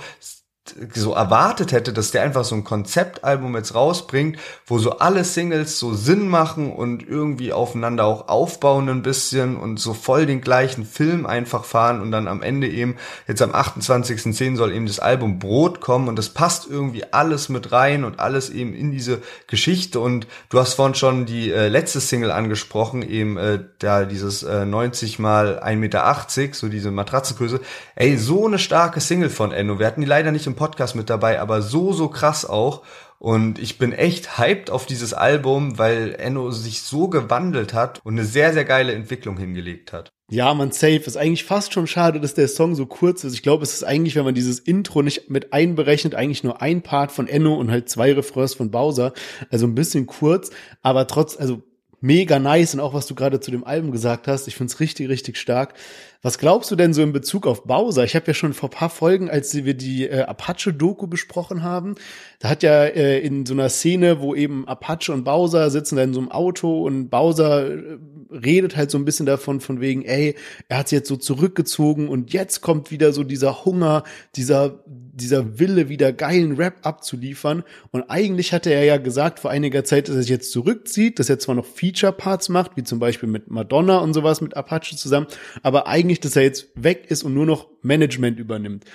so erwartet hätte, dass der einfach so ein Konzeptalbum jetzt rausbringt, wo so alle Singles so Sinn machen und irgendwie aufeinander auch aufbauen ein bisschen und so voll den gleichen Film einfach fahren und dann am Ende eben, jetzt am 28.10. soll eben das Album Brot kommen und das passt irgendwie alles mit rein und alles eben in diese Geschichte und du hast vorhin schon die äh, letzte Single angesprochen, eben äh, da dieses äh, 90 mal 1,80 Meter, so diese Matratzengröße. Ey, so eine starke Single von Enno. Wir hatten die leider nicht im Podcast mit dabei, aber so, so krass auch. Und ich bin echt hyped auf dieses Album, weil Enno sich so gewandelt hat und eine sehr, sehr geile Entwicklung hingelegt hat. Ja, man safe. Ist eigentlich fast schon schade, dass der Song so kurz ist. Ich glaube, es ist eigentlich, wenn man dieses Intro nicht mit einberechnet, eigentlich nur ein Part von Enno und halt zwei Refrains von Bowser. Also ein bisschen kurz, aber trotz, also mega nice und auch was du gerade zu dem Album gesagt hast. Ich find's richtig, richtig stark. Was glaubst du denn so in Bezug auf Bowser? Ich habe ja schon vor paar Folgen, als wir die äh, Apache-Doku besprochen haben, da hat ja äh, in so einer Szene, wo eben Apache und Bowser sitzen da in so einem Auto und Bowser äh, redet halt so ein bisschen davon, von wegen, ey, er hat sich jetzt so zurückgezogen und jetzt kommt wieder so dieser Hunger, dieser, dieser Wille, wieder geilen Rap abzuliefern. Und eigentlich hatte er ja gesagt vor einiger Zeit, dass er sich jetzt zurückzieht, dass er zwar noch Feature-Parts macht, wie zum Beispiel mit Madonna und sowas mit Apache zusammen, aber eigentlich eigentlich, dass er jetzt weg ist und nur noch Management übernimmt.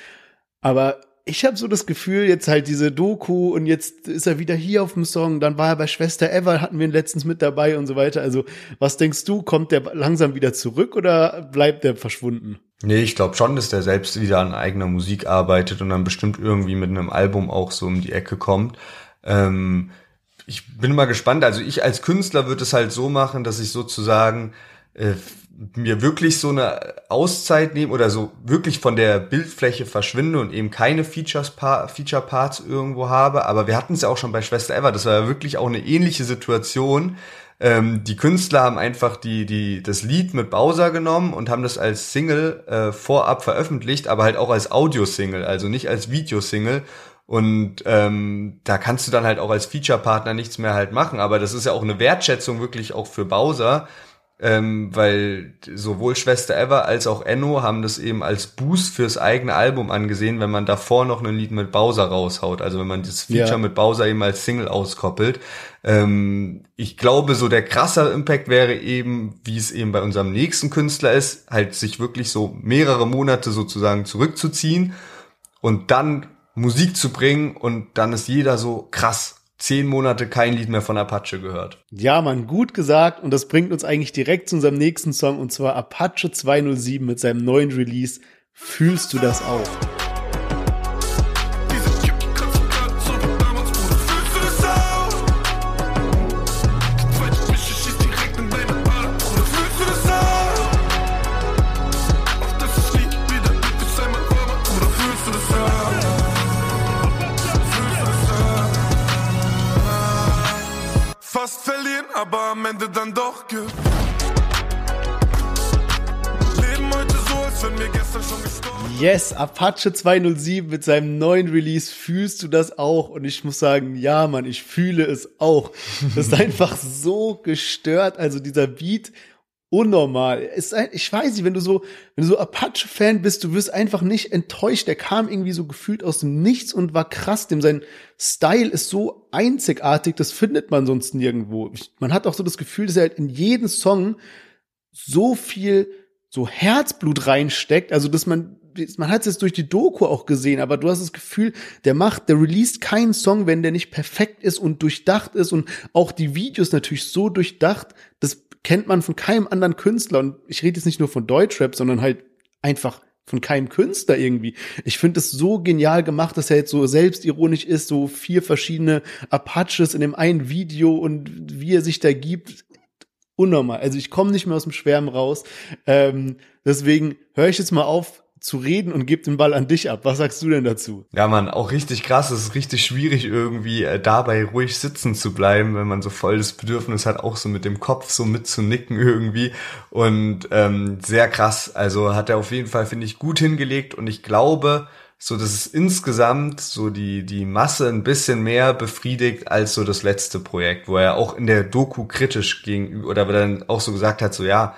Aber ich habe so das Gefühl, jetzt halt diese Doku und jetzt ist er wieder hier auf dem Song, dann war er bei Schwester Eva, hatten wir ihn letztens mit dabei und so weiter. Also, was denkst du, kommt der langsam wieder zurück oder bleibt der verschwunden? Nee, ich glaube schon, dass der selbst wieder an eigener Musik arbeitet und dann bestimmt irgendwie mit einem Album auch so um die Ecke kommt. Ähm, ich bin mal gespannt. Also ich als Künstler würde es halt so machen, dass ich sozusagen äh, mir wirklich so eine Auszeit nehme oder so wirklich von der Bildfläche verschwinde und eben keine Features Feature Parts irgendwo habe. Aber wir hatten es ja auch schon bei Schwester Eva. Das war ja wirklich auch eine ähnliche Situation. Ähm, die Künstler haben einfach die, die, das Lied mit Bowser genommen und haben das als Single äh, vorab veröffentlicht, aber halt auch als Audio-Single, also nicht als Videosingle. Und ähm, da kannst du dann halt auch als Feature-Partner nichts mehr halt machen. Aber das ist ja auch eine Wertschätzung wirklich auch für Bowser, ähm, weil sowohl Schwester Ever als auch Enno haben das eben als Boost fürs eigene Album angesehen, wenn man davor noch ein Lied mit Bowser raushaut, also wenn man das Feature ja. mit Bowser eben als Single auskoppelt. Ähm, ich glaube, so der krasse Impact wäre eben, wie es eben bei unserem nächsten Künstler ist, halt sich wirklich so mehrere Monate sozusagen zurückzuziehen und dann Musik zu bringen und dann ist jeder so krass zehn Monate kein Lied mehr von Apache gehört. Ja, man, gut gesagt. Und das bringt uns eigentlich direkt zu unserem nächsten Song und zwar Apache 207 mit seinem neuen Release. Fühlst du das auch? Doch. Leben heute so, als wenn wir gestern schon gestorben Yes, Apache 207 mit seinem neuen Release. Fühlst du das auch? Und ich muss sagen, ja, Mann, ich fühle es auch. Das ist einfach so gestört. Also dieser Beat unnormal. Ist ein, ich weiß nicht, wenn du so, wenn du so Apache-Fan bist, du wirst einfach nicht enttäuscht. Der kam irgendwie so gefühlt aus dem Nichts und war krass. Dem sein Style ist so einzigartig, das findet man sonst nirgendwo. Man hat auch so das Gefühl, dass er halt in jeden Song so viel so Herzblut reinsteckt, also dass man man hat es jetzt durch die Doku auch gesehen, aber du hast das Gefühl, der macht, der released keinen Song, wenn der nicht perfekt ist und durchdacht ist und auch die Videos natürlich so durchdacht, das kennt man von keinem anderen Künstler. Und ich rede jetzt nicht nur von Deutschrap, sondern halt einfach von keinem Künstler irgendwie. Ich finde es so genial gemacht, dass er jetzt so selbstironisch ist, so vier verschiedene Apaches in dem einen Video und wie er sich da gibt. Unnormal. Also ich komme nicht mehr aus dem Schwärmen raus. Ähm, deswegen höre ich jetzt mal auf, zu reden und gebe den Ball an dich ab. Was sagst du denn dazu? Ja, man, auch richtig krass. Es ist richtig schwierig irgendwie äh, dabei ruhig sitzen zu bleiben, wenn man so voll das Bedürfnis hat, auch so mit dem Kopf so mitzunicken irgendwie. Und ähm, sehr krass. Also hat er auf jeden Fall, finde ich, gut hingelegt. Und ich glaube, so dass es insgesamt so die die Masse ein bisschen mehr befriedigt als so das letzte Projekt, wo er auch in der Doku kritisch ging oder dann auch so gesagt hat, so ja,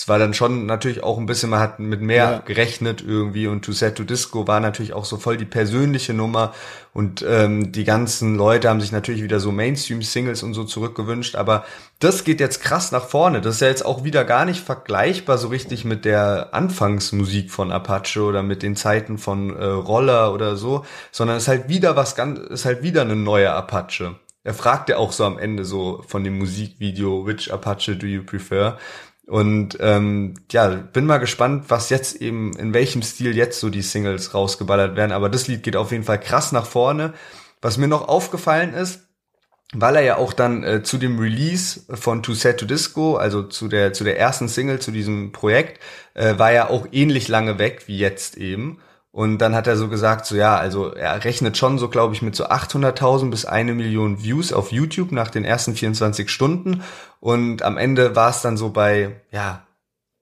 es war dann schon natürlich auch ein bisschen, man hat mit mehr ja. gerechnet irgendwie und To Set to Disco war natürlich auch so voll die persönliche Nummer und ähm, die ganzen Leute haben sich natürlich wieder so Mainstream-Singles und so zurückgewünscht, aber das geht jetzt krass nach vorne. Das ist ja jetzt auch wieder gar nicht vergleichbar so richtig mit der Anfangsmusik von Apache oder mit den Zeiten von äh, Roller oder so, sondern es ist halt wieder was ganz, ist halt wieder eine neue Apache. Er fragt ja auch so am Ende so von dem Musikvideo, which Apache do you prefer? Und ähm, ja, bin mal gespannt, was jetzt eben, in welchem Stil jetzt so die Singles rausgeballert werden. Aber das Lied geht auf jeden Fall krass nach vorne. Was mir noch aufgefallen ist, weil er ja auch dann äh, zu dem Release von To Set to Disco, also zu der zu der ersten Single zu diesem Projekt, äh, war er auch ähnlich lange weg wie jetzt eben. Und dann hat er so gesagt, so ja, also er rechnet schon so, glaube ich, mit so 800.000 bis eine Million Views auf YouTube nach den ersten 24 Stunden. Und am Ende war es dann so bei, ja,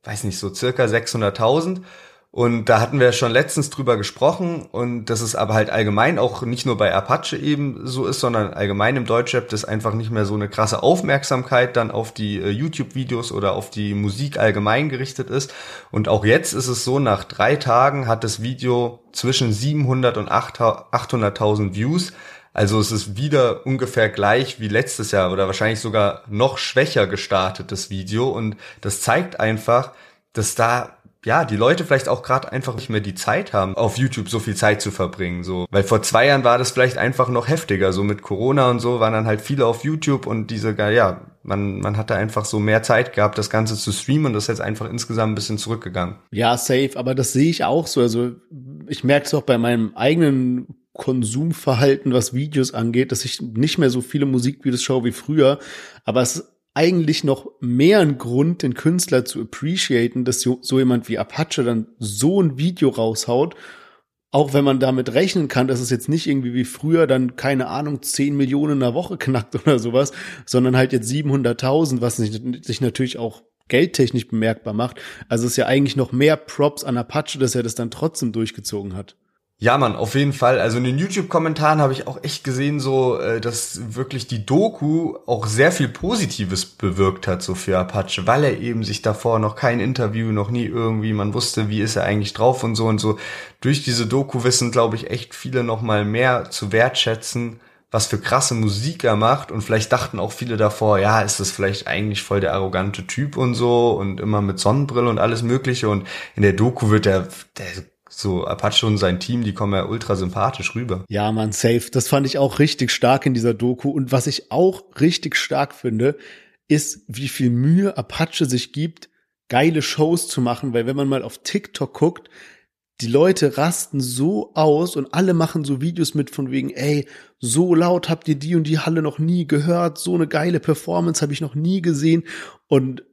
weiß nicht, so circa 600.000. Und da hatten wir schon letztens drüber gesprochen und das ist aber halt allgemein auch nicht nur bei Apache eben so ist, sondern allgemein im Deutschrap, dass einfach nicht mehr so eine krasse Aufmerksamkeit dann auf die äh, YouTube-Videos oder auf die Musik allgemein gerichtet ist. Und auch jetzt ist es so, nach drei Tagen hat das Video zwischen 700 und 800.000 Views. Also es ist wieder ungefähr gleich wie letztes Jahr oder wahrscheinlich sogar noch schwächer gestartetes Video und das zeigt einfach, dass da ja, die Leute vielleicht auch gerade einfach nicht mehr die Zeit haben, auf YouTube so viel Zeit zu verbringen. So, weil vor zwei Jahren war das vielleicht einfach noch heftiger. So mit Corona und so waren dann halt viele auf YouTube und diese, ja, man, man hatte einfach so mehr Zeit gehabt, das Ganze zu streamen und das ist jetzt einfach insgesamt ein bisschen zurückgegangen. Ja, safe, aber das sehe ich auch so. Also ich merke es auch bei meinem eigenen Konsumverhalten, was Videos angeht, dass ich nicht mehr so viele Musikvideos schaue wie früher. Aber es eigentlich noch mehr ein Grund, den Künstler zu appreciaten, dass so, jemand wie Apache dann so ein Video raushaut. Auch wenn man damit rechnen kann, dass es jetzt nicht irgendwie wie früher dann, keine Ahnung, 10 Millionen in der Woche knackt oder sowas, sondern halt jetzt 700.000, was sich, sich natürlich auch geldtechnisch bemerkbar macht. Also es ist ja eigentlich noch mehr Props an Apache, dass er das dann trotzdem durchgezogen hat. Ja, Mann, auf jeden Fall. Also in den YouTube-Kommentaren habe ich auch echt gesehen, so, äh, dass wirklich die Doku auch sehr viel Positives bewirkt hat, so für Apache, weil er eben sich davor noch kein Interview, noch nie irgendwie, man wusste, wie ist er eigentlich drauf und so und so. Durch diese Doku wissen, glaube ich, echt viele noch mal mehr zu wertschätzen, was für krasse Musik er macht und vielleicht dachten auch viele davor, ja, ist das vielleicht eigentlich voll der arrogante Typ und so und immer mit Sonnenbrille und alles mögliche und in der Doku wird er, der so Apache und sein Team, die kommen ja ultra sympathisch rüber. Ja, man, safe. Das fand ich auch richtig stark in dieser Doku. Und was ich auch richtig stark finde, ist, wie viel Mühe Apache sich gibt, geile Shows zu machen, weil wenn man mal auf TikTok guckt, die Leute rasten so aus und alle machen so Videos mit von wegen, ey, so laut habt ihr die und die Halle noch nie gehört, so eine geile Performance habe ich noch nie gesehen und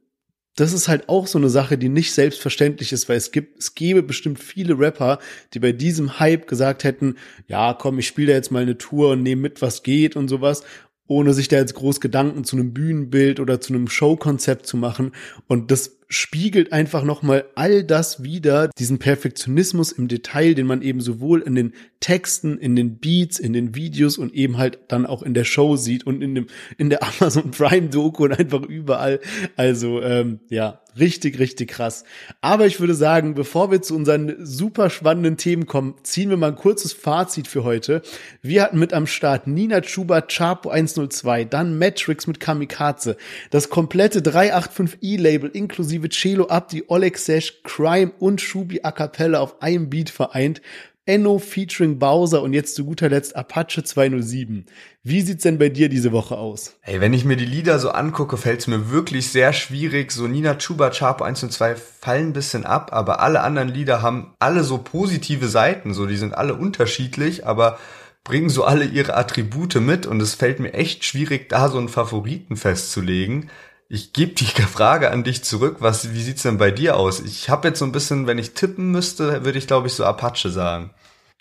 das ist halt auch so eine Sache, die nicht selbstverständlich ist, weil es gibt, es gäbe bestimmt viele Rapper, die bei diesem Hype gesagt hätten, ja, komm, ich spiele da jetzt mal eine Tour und nehme mit, was geht und sowas ohne sich da jetzt groß Gedanken zu einem Bühnenbild oder zu einem Showkonzept zu machen. Und das spiegelt einfach nochmal all das wieder, diesen Perfektionismus im Detail, den man eben sowohl in den Texten, in den Beats, in den Videos und eben halt dann auch in der Show sieht und in dem, in der Amazon Prime Doku und einfach überall. Also, ähm, ja, richtig, richtig krass. Aber ich würde sagen, bevor wir zu unseren super spannenden Themen kommen, ziehen wir mal ein kurzes Fazit für heute. Wir hatten mit am Start Nina Chuba, Chapo 102, dann Matrix mit Kamikaze, das komplette 385i-Label inklusive Celo Abdi, Oleg Sesh, Crime und Shubi A Cappella auf einem Beat vereint. Enno featuring Bowser und jetzt zu guter Letzt Apache 207. Wie sieht's denn bei dir diese Woche aus? Ey, wenn ich mir die Lieder so angucke, fällt's mir wirklich sehr schwierig. So Nina Chuba, Chapo 1 und 2 fallen bisschen ab, aber alle anderen Lieder haben alle so positive Seiten. So, die sind alle unterschiedlich, aber bringen so alle ihre Attribute mit und es fällt mir echt schwierig, da so einen Favoriten festzulegen ich gebe die Frage an dich zurück. Was, wie sieht's denn bei dir aus? Ich habe jetzt so ein bisschen, wenn ich tippen müsste, würde ich glaube ich so Apache sagen.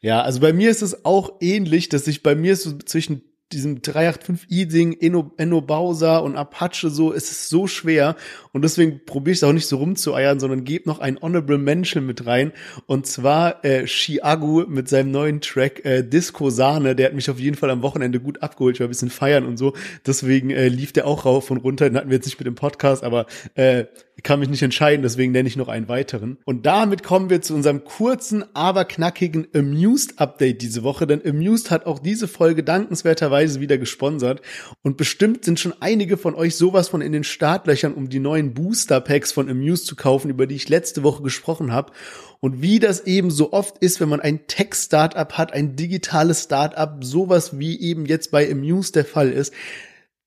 Ja, also bei mir ist es auch ähnlich, dass ich bei mir so zwischen diesem 385i-Ding, Enno, Enno Bowser und Apache so, es ist so schwer. Und deswegen probiere ich es auch nicht so rumzueiern, sondern gebe noch ein Honorable Mention mit rein. Und zwar äh, Chiagu mit seinem neuen Track äh, Disco Sahne, der hat mich auf jeden Fall am Wochenende gut abgeholt, ich war ein bisschen feiern und so, deswegen äh, lief der auch rauf und runter, den hatten wir jetzt nicht mit dem Podcast, aber äh, kann mich nicht entscheiden, deswegen nenne ich noch einen weiteren. Und damit kommen wir zu unserem kurzen, aber knackigen Amused Update diese Woche, denn Amused hat auch diese Folge dankenswerterweise wieder gesponsert und bestimmt sind schon einige von euch sowas von in den Startlöchern, um die neuen Booster Packs von Amused zu kaufen, über die ich letzte Woche gesprochen habe. Und wie das eben so oft ist, wenn man ein Tech-Startup hat, ein digitales Startup, sowas wie eben jetzt bei Amused der Fall ist,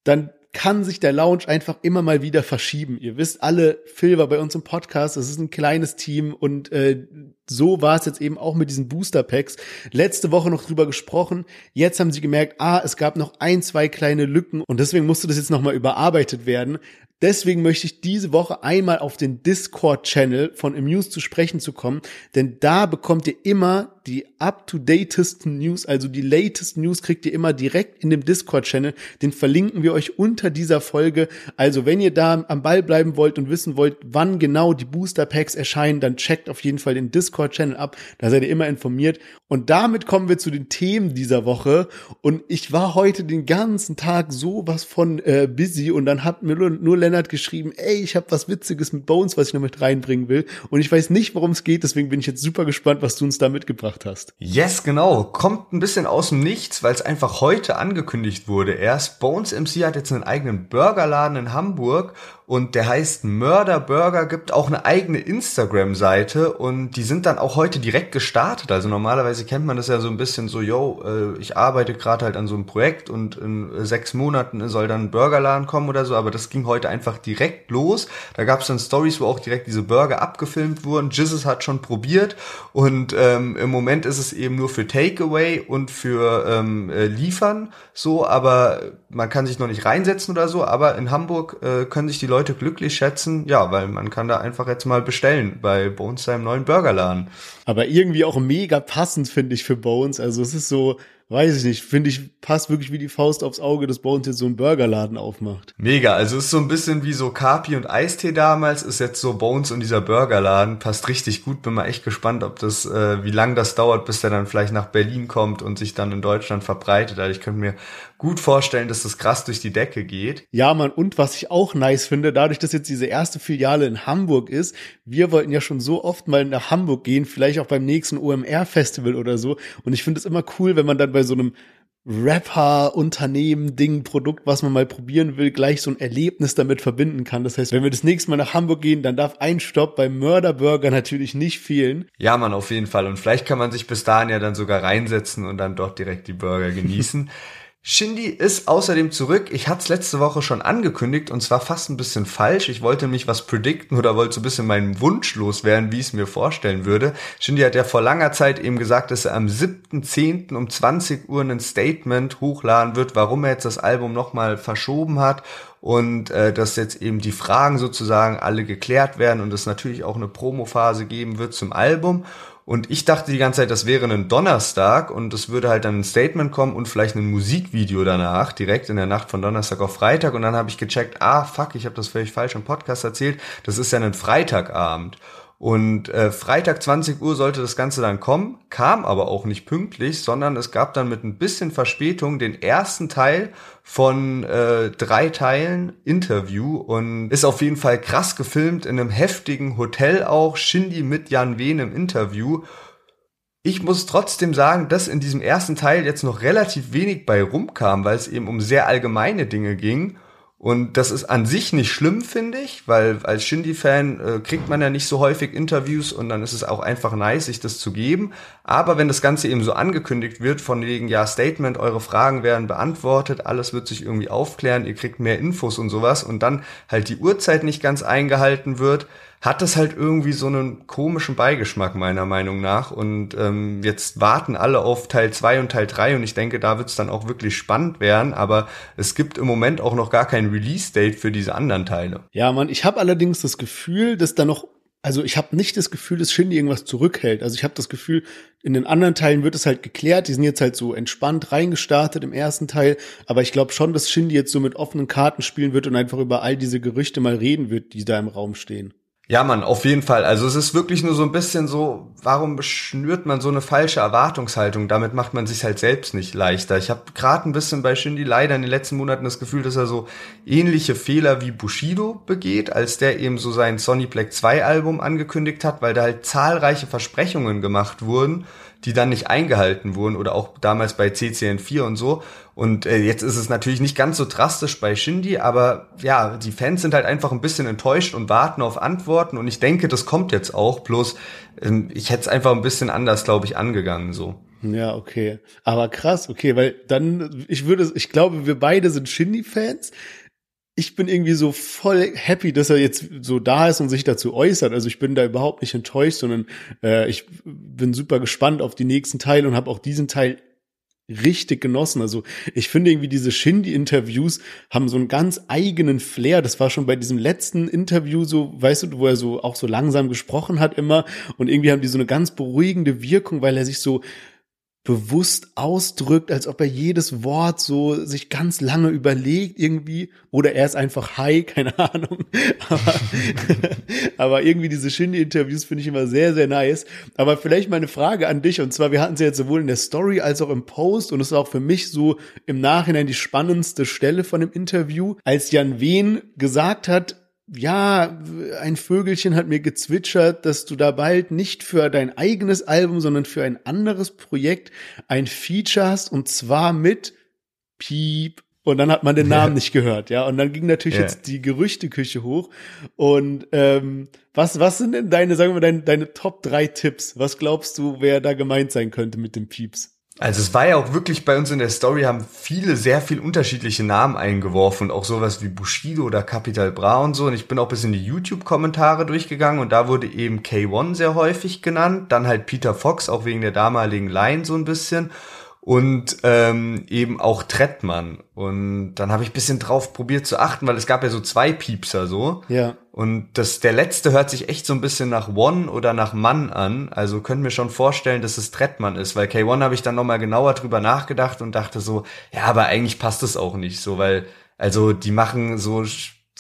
dann kann sich der Lounge einfach immer mal wieder verschieben. Ihr wisst alle, Phil war bei uns im Podcast, das ist ein kleines Team und äh, so war es jetzt eben auch mit diesen Booster Packs. Letzte Woche noch drüber gesprochen. Jetzt haben sie gemerkt, ah, es gab noch ein, zwei kleine Lücken und deswegen musste das jetzt nochmal überarbeitet werden. Deswegen möchte ich diese Woche einmal auf den Discord-Channel von Amuse zu sprechen zu kommen, denn da bekommt ihr immer die up-to-datesten News, also die latest News kriegt ihr immer direkt in dem Discord-Channel. Den verlinken wir euch unter dieser Folge. Also wenn ihr da am Ball bleiben wollt und wissen wollt, wann genau die Booster-Packs erscheinen, dann checkt auf jeden Fall den Discord-Channel ab. Da seid ihr immer informiert. Und damit kommen wir zu den Themen dieser Woche. Und ich war heute den ganzen Tag sowas von äh, busy und dann hat mir nur, nur Lennart geschrieben, ey, ich habe was Witziges mit Bones, was ich noch mit reinbringen will. Und ich weiß nicht, worum es geht, deswegen bin ich jetzt super gespannt, was du uns da mitgebracht hast. Yes, genau. Kommt ein bisschen aus dem Nichts, weil es einfach heute angekündigt wurde. Erst Bones MC hat jetzt einen eigenen Burgerladen in Hamburg und der heißt Murder Burger, gibt auch eine eigene Instagram-Seite und die sind dann auch heute direkt gestartet. Also normalerweise kennt man das ja so ein bisschen so, yo, äh, ich arbeite gerade halt an so einem Projekt und in sechs Monaten soll dann ein Burgerladen kommen oder so, aber das ging heute einfach direkt los. Da gab es dann Stories, wo auch direkt diese Burger abgefilmt wurden. Jizzes hat schon probiert und ähm, im Moment ist es eben nur für Takeaway und für ähm, äh, Liefern so, aber man kann sich noch nicht reinsetzen oder so, aber in Hamburg äh, können sich die Leute glücklich schätzen, ja, weil man kann da einfach jetzt mal bestellen bei Bones seinem neuen Burgerladen. Aber irgendwie auch mega passend, finde ich, für Bones. Also es ist so, weiß ich nicht, finde ich, passt wirklich wie die Faust aufs Auge, dass uns jetzt so ein Burgerladen aufmacht. Mega, also ist so ein bisschen wie so Kapi und Eistee damals, ist jetzt so Bones und dieser Burgerladen, passt richtig gut, bin mal echt gespannt, ob das, äh, wie lang das dauert, bis der dann vielleicht nach Berlin kommt und sich dann in Deutschland verbreitet. Also ich könnte mir gut vorstellen, dass das krass durch die Decke geht. Ja, man, und was ich auch nice finde, dadurch, dass jetzt diese erste Filiale in Hamburg ist, wir wollten ja schon so oft mal nach Hamburg gehen, vielleicht auch beim nächsten OMR-Festival oder so. Und ich finde es immer cool, wenn man dann bei so einem Rapper, Unternehmen, Ding, Produkt, was man mal probieren will, gleich so ein Erlebnis damit verbinden kann. Das heißt, wenn wir das nächste Mal nach Hamburg gehen, dann darf ein Stopp beim Mörderburger natürlich nicht fehlen. Ja, man, auf jeden Fall. Und vielleicht kann man sich bis dahin ja dann sogar reinsetzen und dann dort direkt die Burger genießen. Shindy ist außerdem zurück. Ich hatte es letzte Woche schon angekündigt und zwar fast ein bisschen falsch. Ich wollte nämlich was predikten oder wollte so ein bisschen meinen Wunsch loswerden, wie ich es mir vorstellen würde. Shindy hat ja vor langer Zeit eben gesagt, dass er am 7.10. um 20 Uhr ein Statement hochladen wird, warum er jetzt das Album nochmal verschoben hat und äh, dass jetzt eben die Fragen sozusagen alle geklärt werden und es natürlich auch eine Promophase geben wird zum Album. Und ich dachte die ganze Zeit, das wäre ein Donnerstag und es würde halt dann ein Statement kommen und vielleicht ein Musikvideo danach, direkt in der Nacht von Donnerstag auf Freitag. Und dann habe ich gecheckt, ah, fuck, ich habe das völlig falsch im Podcast erzählt. Das ist ja ein Freitagabend. Und äh, Freitag 20 Uhr sollte das Ganze dann kommen, kam aber auch nicht pünktlich, sondern es gab dann mit ein bisschen Verspätung den ersten Teil von äh, drei Teilen Interview und ist auf jeden Fall krass gefilmt in einem heftigen Hotel auch, Shindy mit Jan Wehn im Interview. Ich muss trotzdem sagen, dass in diesem ersten Teil jetzt noch relativ wenig bei rumkam, weil es eben um sehr allgemeine Dinge ging und das ist an sich nicht schlimm, finde ich, weil als Shindy-Fan äh, kriegt man ja nicht so häufig Interviews und dann ist es auch einfach nice, sich das zu geben. Aber wenn das Ganze eben so angekündigt wird, von wegen, ja, Statement, eure Fragen werden beantwortet, alles wird sich irgendwie aufklären, ihr kriegt mehr Infos und sowas und dann halt die Uhrzeit nicht ganz eingehalten wird, hat es halt irgendwie so einen komischen Beigeschmack meiner Meinung nach. Und ähm, jetzt warten alle auf Teil 2 und Teil 3 und ich denke, da wird es dann auch wirklich spannend werden. Aber es gibt im Moment auch noch gar kein Release-Date für diese anderen Teile. Ja, man, ich habe allerdings das Gefühl, dass da noch also ich habe nicht das Gefühl, dass Shindy irgendwas zurückhält. Also ich habe das Gefühl, in den anderen Teilen wird es halt geklärt. Die sind jetzt halt so entspannt reingestartet im ersten Teil. Aber ich glaube schon, dass Shindy jetzt so mit offenen Karten spielen wird und einfach über all diese Gerüchte mal reden wird, die da im Raum stehen. Ja, man, auf jeden Fall. Also es ist wirklich nur so ein bisschen so, warum beschnürt man so eine falsche Erwartungshaltung? Damit macht man sich halt selbst nicht leichter. Ich habe gerade ein bisschen bei Shindy leider in den letzten Monaten das Gefühl, dass er so ähnliche Fehler wie Bushido begeht, als der eben so sein Sonny Black 2 Album angekündigt hat, weil da halt zahlreiche Versprechungen gemacht wurden die dann nicht eingehalten wurden oder auch damals bei CCN4 und so. Und äh, jetzt ist es natürlich nicht ganz so drastisch bei Shindy, aber ja, die Fans sind halt einfach ein bisschen enttäuscht und warten auf Antworten und ich denke, das kommt jetzt auch, bloß ähm, ich hätte es einfach ein bisschen anders, glaube ich, angegangen so. Ja, okay. Aber krass, okay, weil dann, ich würde, ich glaube, wir beide sind Shindy-Fans ich bin irgendwie so voll happy, dass er jetzt so da ist und sich dazu äußert. Also ich bin da überhaupt nicht enttäuscht, sondern äh, ich bin super gespannt auf die nächsten Teile und habe auch diesen Teil richtig genossen. Also ich finde irgendwie diese Shindy-Interviews haben so einen ganz eigenen Flair. Das war schon bei diesem letzten Interview so, weißt du, wo er so auch so langsam gesprochen hat immer und irgendwie haben die so eine ganz beruhigende Wirkung, weil er sich so bewusst ausdrückt, als ob er jedes Wort so sich ganz lange überlegt irgendwie oder er ist einfach high, keine Ahnung. Aber, aber irgendwie diese Shindy-Interviews finde ich immer sehr, sehr nice. Aber vielleicht mal eine Frage an dich und zwar, wir hatten sie jetzt sowohl in der Story als auch im Post und es war auch für mich so im Nachhinein die spannendste Stelle von dem Interview, als Jan Wehn gesagt hat, ja, ein Vögelchen hat mir gezwitschert, dass du da bald nicht für dein eigenes Album, sondern für ein anderes Projekt ein Feature hast und zwar mit Piep. Und dann hat man den Namen nicht gehört, ja. Und dann ging natürlich ja. jetzt die Gerüchteküche hoch. Und ähm, was, was sind denn deine, sagen wir, deine, deine Top drei Tipps? Was glaubst du, wer da gemeint sein könnte mit dem Pieps? Also es war ja auch wirklich bei uns in der Story, haben viele sehr viel unterschiedliche Namen eingeworfen auch sowas wie Bushido oder Capital Bra und so. Und ich bin auch bis in die YouTube-Kommentare durchgegangen und da wurde eben K1 sehr häufig genannt, dann halt Peter Fox, auch wegen der damaligen Line so ein bisschen. Und ähm, eben auch Trettmann. Und dann habe ich bisschen drauf probiert zu achten, weil es gab ja so zwei Piepser so. Ja. Und das, der letzte hört sich echt so ein bisschen nach One oder nach Mann an. Also könnt mir schon vorstellen, dass es Trettmann ist, weil K1 habe ich dann nochmal genauer drüber nachgedacht und dachte so, ja, aber eigentlich passt es auch nicht so, weil, also die machen so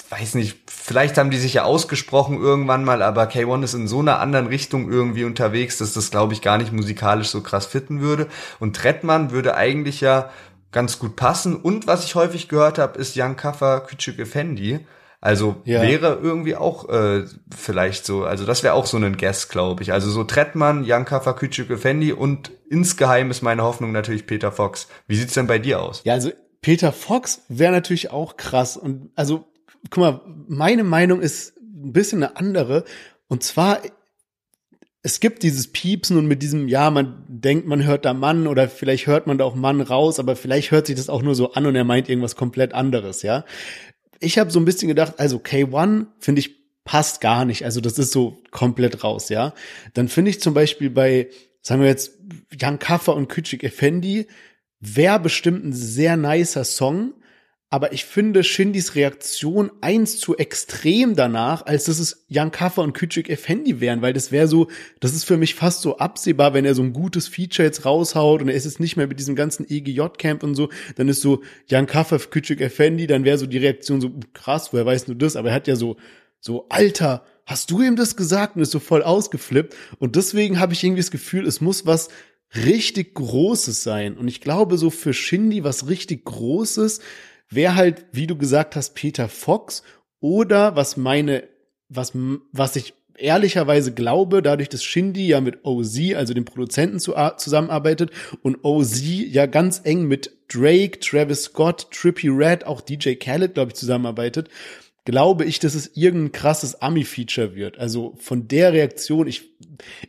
weiß nicht, vielleicht haben die sich ja ausgesprochen irgendwann mal, aber K1 ist in so einer anderen Richtung irgendwie unterwegs, dass das, glaube ich, gar nicht musikalisch so krass fitten würde. Und Trettmann würde eigentlich ja ganz gut passen. Und was ich häufig gehört habe, ist Jan Kaffer Küçük Effendi. Also ja. wäre irgendwie auch äh, vielleicht so, also das wäre auch so ein Guess, glaube ich. Also so Trettmann, Jan Kaffer Küçük Effendi und insgeheim ist meine Hoffnung natürlich Peter Fox. Wie sieht's denn bei dir aus? Ja, also Peter Fox wäre natürlich auch krass. Und also guck mal, meine Meinung ist ein bisschen eine andere. Und zwar, es gibt dieses Piepsen und mit diesem, ja, man denkt, man hört da Mann oder vielleicht hört man da auch Mann raus, aber vielleicht hört sich das auch nur so an und er meint irgendwas komplett anderes, ja. Ich habe so ein bisschen gedacht, also K1 finde ich passt gar nicht, also das ist so komplett raus, ja. Dann finde ich zum Beispiel bei, sagen wir jetzt, Jan Kaffer und Küçük Effendi, wäre bestimmt ein sehr nicer Song, aber ich finde Shindys Reaktion eins zu extrem danach, als dass es Jan Kaffer und Küçük Effendi wären, weil das wäre so, das ist für mich fast so absehbar, wenn er so ein gutes Feature jetzt raushaut und er ist jetzt nicht mehr mit diesem ganzen EGJ-Camp und so, dann ist so Jan Kaffer, Küçük Effendi, dann wäre so die Reaktion so, krass, woher weiß nur das, aber er hat ja so, so, Alter, hast du ihm das gesagt? Und ist so voll ausgeflippt. Und deswegen habe ich irgendwie das Gefühl, es muss was richtig Großes sein. Und ich glaube, so für Shindy was richtig Großes, wäre halt, wie du gesagt hast, Peter Fox oder was meine, was, was ich ehrlicherweise glaube, dadurch, dass Shindy ja mit OZ, also dem Produzenten, zu, zusammenarbeitet und OZ ja ganz eng mit Drake, Travis Scott, Trippy Red, auch DJ Khaled, glaube ich, zusammenarbeitet, glaube ich, dass es irgendein krasses Ami-Feature wird. Also von der Reaktion, ich,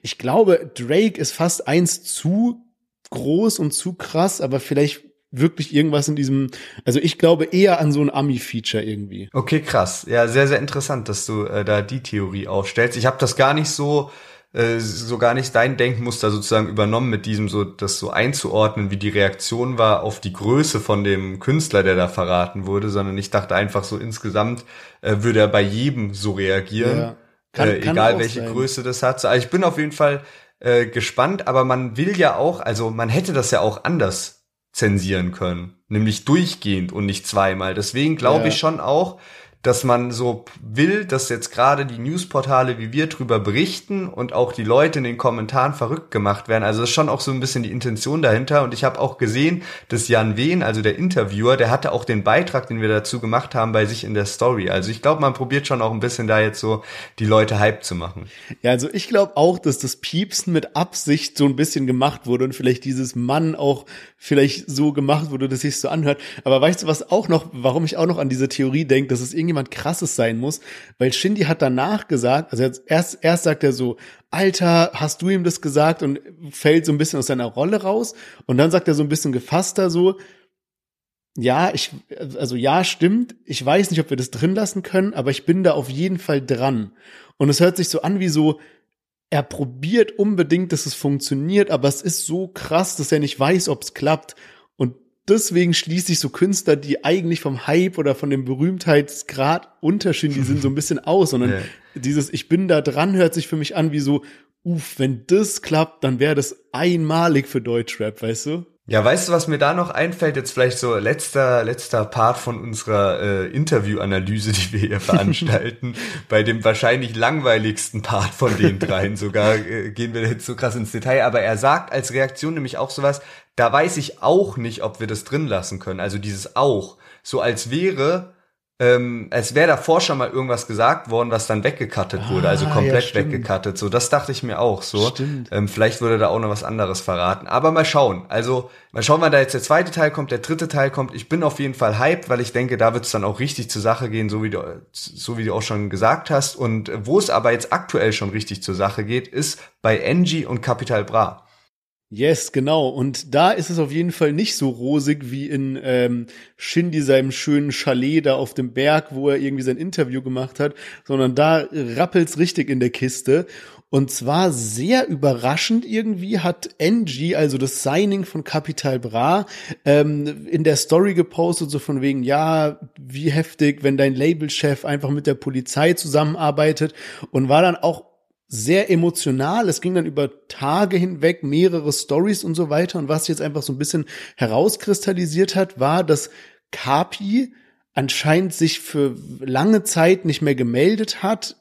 ich glaube, Drake ist fast eins zu groß und zu krass, aber vielleicht wirklich irgendwas in diesem, also ich glaube eher an so ein Ami-Feature irgendwie. Okay, krass. Ja, sehr, sehr interessant, dass du äh, da die Theorie aufstellst. Ich habe das gar nicht so, äh, so gar nicht dein Denkmuster sozusagen übernommen, mit diesem so, das so einzuordnen, wie die Reaktion war auf die Größe von dem Künstler, der da verraten wurde, sondern ich dachte einfach so insgesamt äh, würde er bei jedem so reagieren, ja. kann, äh, kann egal welche sein. Größe das hat. Also ich bin auf jeden Fall äh, gespannt, aber man will ja auch, also man hätte das ja auch anders zensieren können. Nämlich durchgehend und nicht zweimal. Deswegen glaube ja. ich schon auch, dass man so will, dass jetzt gerade die Newsportale wie wir drüber berichten und auch die Leute in den Kommentaren verrückt gemacht werden. Also das ist schon auch so ein bisschen die Intention dahinter. Und ich habe auch gesehen, dass Jan Wehn, also der Interviewer, der hatte auch den Beitrag, den wir dazu gemacht haben, bei sich in der Story. Also ich glaube, man probiert schon auch ein bisschen da jetzt so die Leute hype zu machen. Ja, also ich glaube auch, dass das Piepsen mit Absicht so ein bisschen gemacht wurde und vielleicht dieses Mann auch vielleicht so gemacht wurde, dass sich so anhört. Aber weißt du was auch noch, warum ich auch noch an diese Theorie denke, dass es irgendjemand krasses sein muss? Weil Shindy hat danach gesagt, also erst, erst sagt er so, Alter, hast du ihm das gesagt und fällt so ein bisschen aus seiner Rolle raus. Und dann sagt er so ein bisschen gefasster so, ja, ich, also ja, stimmt. Ich weiß nicht, ob wir das drin lassen können, aber ich bin da auf jeden Fall dran. Und es hört sich so an wie so, er probiert unbedingt, dass es funktioniert, aber es ist so krass, dass er nicht weiß, ob es klappt. Deswegen schließe ich so Künstler, die eigentlich vom Hype oder von dem Berühmtheitsgrad unterschiedlich sind, so ein bisschen aus, sondern yeah. dieses Ich bin da dran hört sich für mich an wie so, uff, wenn das klappt, dann wäre das einmalig für Deutschrap, weißt du? Ja, weißt du, was mir da noch einfällt? Jetzt vielleicht so letzter, letzter Part von unserer äh, Interviewanalyse, die wir hier veranstalten. Bei dem wahrscheinlich langweiligsten Part von den dreien sogar äh, gehen wir jetzt so krass ins Detail. Aber er sagt als Reaktion nämlich auch sowas, da weiß ich auch nicht, ob wir das drin lassen können. Also dieses auch. So als wäre ähm, als wäre davor schon mal irgendwas gesagt worden, was dann weggekattet ah, wurde, also ah, komplett ja, weggekattet. So, das dachte ich mir auch so. Ähm, vielleicht würde da auch noch was anderes verraten. Aber mal schauen. Also mal schauen, wann da jetzt der zweite Teil kommt, der dritte Teil kommt. Ich bin auf jeden Fall hyped, weil ich denke, da wird es dann auch richtig zur Sache gehen, so wie du, so wie du auch schon gesagt hast. Und wo es aber jetzt aktuell schon richtig zur Sache geht, ist bei Angie und Capital Bra. Yes, genau. Und da ist es auf jeden Fall nicht so rosig wie in ähm, Shindy seinem schönen Chalet da auf dem Berg, wo er irgendwie sein Interview gemacht hat, sondern da rappelt's richtig in der Kiste. Und zwar sehr überraschend irgendwie hat Angie, also das Signing von Capital Bra, ähm, in der Story gepostet, so von wegen, ja, wie heftig, wenn dein Labelchef einfach mit der Polizei zusammenarbeitet und war dann auch sehr emotional. Es ging dann über Tage hinweg, mehrere Stories und so weiter. Und was jetzt einfach so ein bisschen herauskristallisiert hat, war, dass Kapi anscheinend sich für lange Zeit nicht mehr gemeldet hat,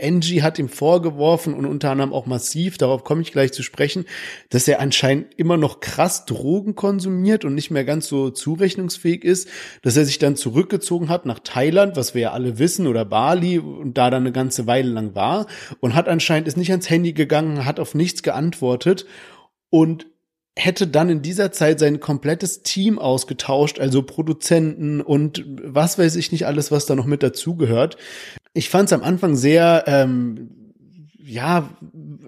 Angie hat ihm vorgeworfen und unter anderem auch massiv, darauf komme ich gleich zu sprechen, dass er anscheinend immer noch krass Drogen konsumiert und nicht mehr ganz so zurechnungsfähig ist, dass er sich dann zurückgezogen hat nach Thailand, was wir ja alle wissen, oder Bali und da dann eine ganze Weile lang war und hat anscheinend ist nicht ans Handy gegangen, hat auf nichts geantwortet und hätte dann in dieser Zeit sein komplettes Team ausgetauscht, also Produzenten und was weiß ich nicht alles, was da noch mit dazugehört. Ich fand es am Anfang sehr, ähm, ja,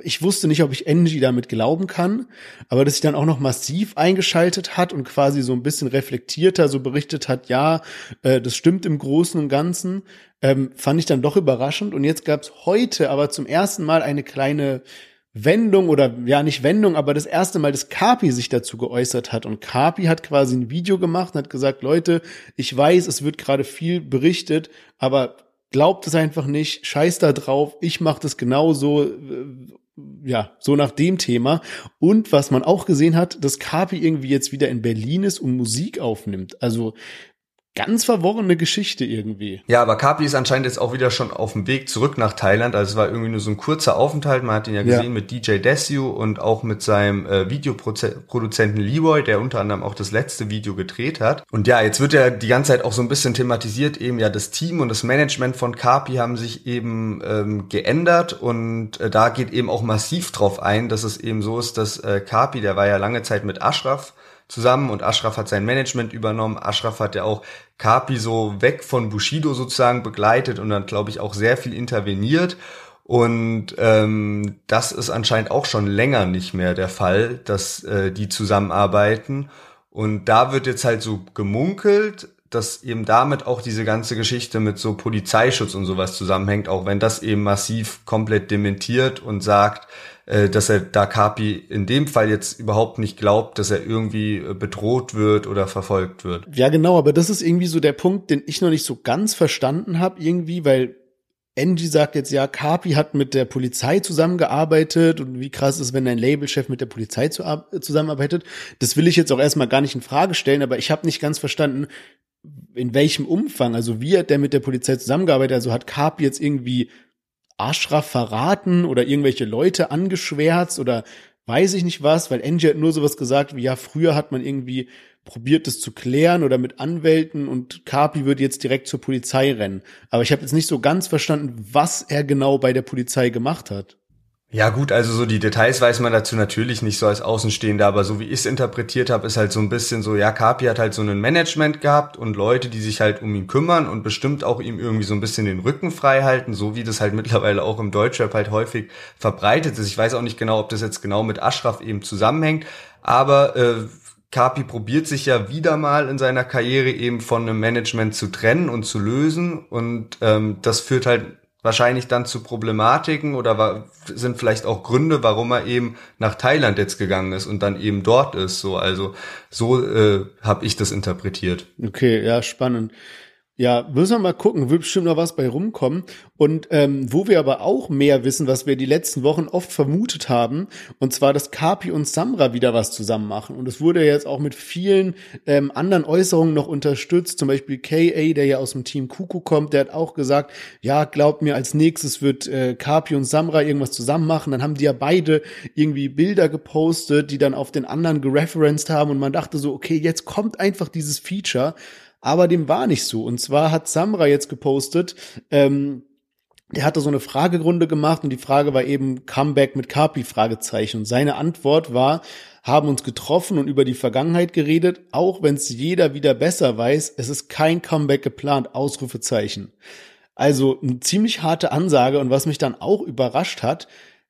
ich wusste nicht, ob ich Angie damit glauben kann, aber dass sich dann auch noch massiv eingeschaltet hat und quasi so ein bisschen reflektierter so berichtet hat, ja, äh, das stimmt im Großen und Ganzen, ähm, fand ich dann doch überraschend. Und jetzt gab es heute aber zum ersten Mal eine kleine Wendung oder ja nicht Wendung, aber das erste Mal, dass Kapi sich dazu geäußert hat und Kapi hat quasi ein Video gemacht und hat gesagt, Leute, ich weiß, es wird gerade viel berichtet, aber glaubt es einfach nicht, scheiß da drauf, ich mache das genauso, äh, ja, so nach dem Thema. Und was man auch gesehen hat, dass Kapi irgendwie jetzt wieder in Berlin ist und Musik aufnimmt. Also ganz verworrene Geschichte irgendwie. Ja, aber Kapi ist anscheinend jetzt auch wieder schon auf dem Weg zurück nach Thailand. Also es war irgendwie nur so ein kurzer Aufenthalt. Man hat ihn ja gesehen ja. mit DJ Desu und auch mit seinem äh, Videoproduzenten Leroy, der unter anderem auch das letzte Video gedreht hat. Und ja, jetzt wird ja die ganze Zeit auch so ein bisschen thematisiert, eben ja das Team und das Management von Kapi haben sich eben ähm, geändert und äh, da geht eben auch massiv drauf ein, dass es eben so ist, dass äh, Kapi, der war ja lange Zeit mit Ashraf zusammen und Ashraf hat sein Management übernommen. Ashraf hat ja auch Kapi so weg von Bushido sozusagen begleitet und dann, glaube ich, auch sehr viel interveniert. Und ähm, das ist anscheinend auch schon länger nicht mehr der Fall, dass äh, die zusammenarbeiten. Und da wird jetzt halt so gemunkelt, dass eben damit auch diese ganze Geschichte mit so Polizeischutz und sowas zusammenhängt, auch wenn das eben massiv komplett dementiert und sagt, äh, dass er da Kapi in dem Fall jetzt überhaupt nicht glaubt, dass er irgendwie äh, bedroht wird oder verfolgt wird. Ja, genau, aber das ist irgendwie so der Punkt, den ich noch nicht so ganz verstanden habe irgendwie, weil Angie sagt jetzt, ja, Kapi hat mit der Polizei zusammengearbeitet und wie krass ist, wenn ein Labelchef mit der Polizei zu, zusammenarbeitet. Das will ich jetzt auch erstmal gar nicht in Frage stellen, aber ich habe nicht ganz verstanden, in welchem Umfang, also wie hat der mit der Polizei zusammengearbeitet, also hat Kapi jetzt irgendwie Ashraf verraten oder irgendwelche Leute angeschwärzt oder weiß ich nicht was, weil Angie hat nur sowas gesagt wie, ja, früher hat man irgendwie probiert, das zu klären oder mit Anwälten und Kapi würde jetzt direkt zur Polizei rennen. Aber ich habe jetzt nicht so ganz verstanden, was er genau bei der Polizei gemacht hat. Ja gut, also so die Details weiß man dazu natürlich nicht so als Außenstehender, aber so wie ich es interpretiert habe, ist halt so ein bisschen so, ja, Kapi hat halt so ein Management gehabt und Leute, die sich halt um ihn kümmern und bestimmt auch ihm irgendwie so ein bisschen den Rücken frei halten, so wie das halt mittlerweile auch im Deutschrap halt häufig verbreitet ist. Ich weiß auch nicht genau, ob das jetzt genau mit Ashraf eben zusammenhängt, aber äh, Kapi probiert sich ja wieder mal in seiner Karriere eben von einem Management zu trennen und zu lösen und ähm, das führt halt wahrscheinlich dann zu Problematiken oder war, sind vielleicht auch Gründe, warum er eben nach Thailand jetzt gegangen ist und dann eben dort ist. So, also so äh, habe ich das interpretiert. Okay, ja, spannend. Ja, müssen wir mal gucken, wird bestimmt noch was bei rumkommen. Und ähm, wo wir aber auch mehr wissen, was wir die letzten Wochen oft vermutet haben, und zwar, dass Kapi und Samra wieder was zusammen machen. Und es wurde jetzt auch mit vielen ähm, anderen Äußerungen noch unterstützt. Zum Beispiel KA, der ja aus dem Team Kuku kommt, der hat auch gesagt, ja, glaubt mir, als nächstes wird äh, Kapi und Samra irgendwas zusammen machen. Dann haben die ja beide irgendwie Bilder gepostet, die dann auf den anderen gereferenced haben. Und man dachte so, okay, jetzt kommt einfach dieses Feature aber dem war nicht so. Und zwar hat Samra jetzt gepostet, ähm, der hatte so eine Fragerunde gemacht und die Frage war eben Comeback mit Kapi Fragezeichen. Und seine Antwort war, haben uns getroffen und über die Vergangenheit geredet, auch wenn es jeder wieder besser weiß, es ist kein Comeback geplant, Ausrufezeichen. Also eine ziemlich harte Ansage und was mich dann auch überrascht hat,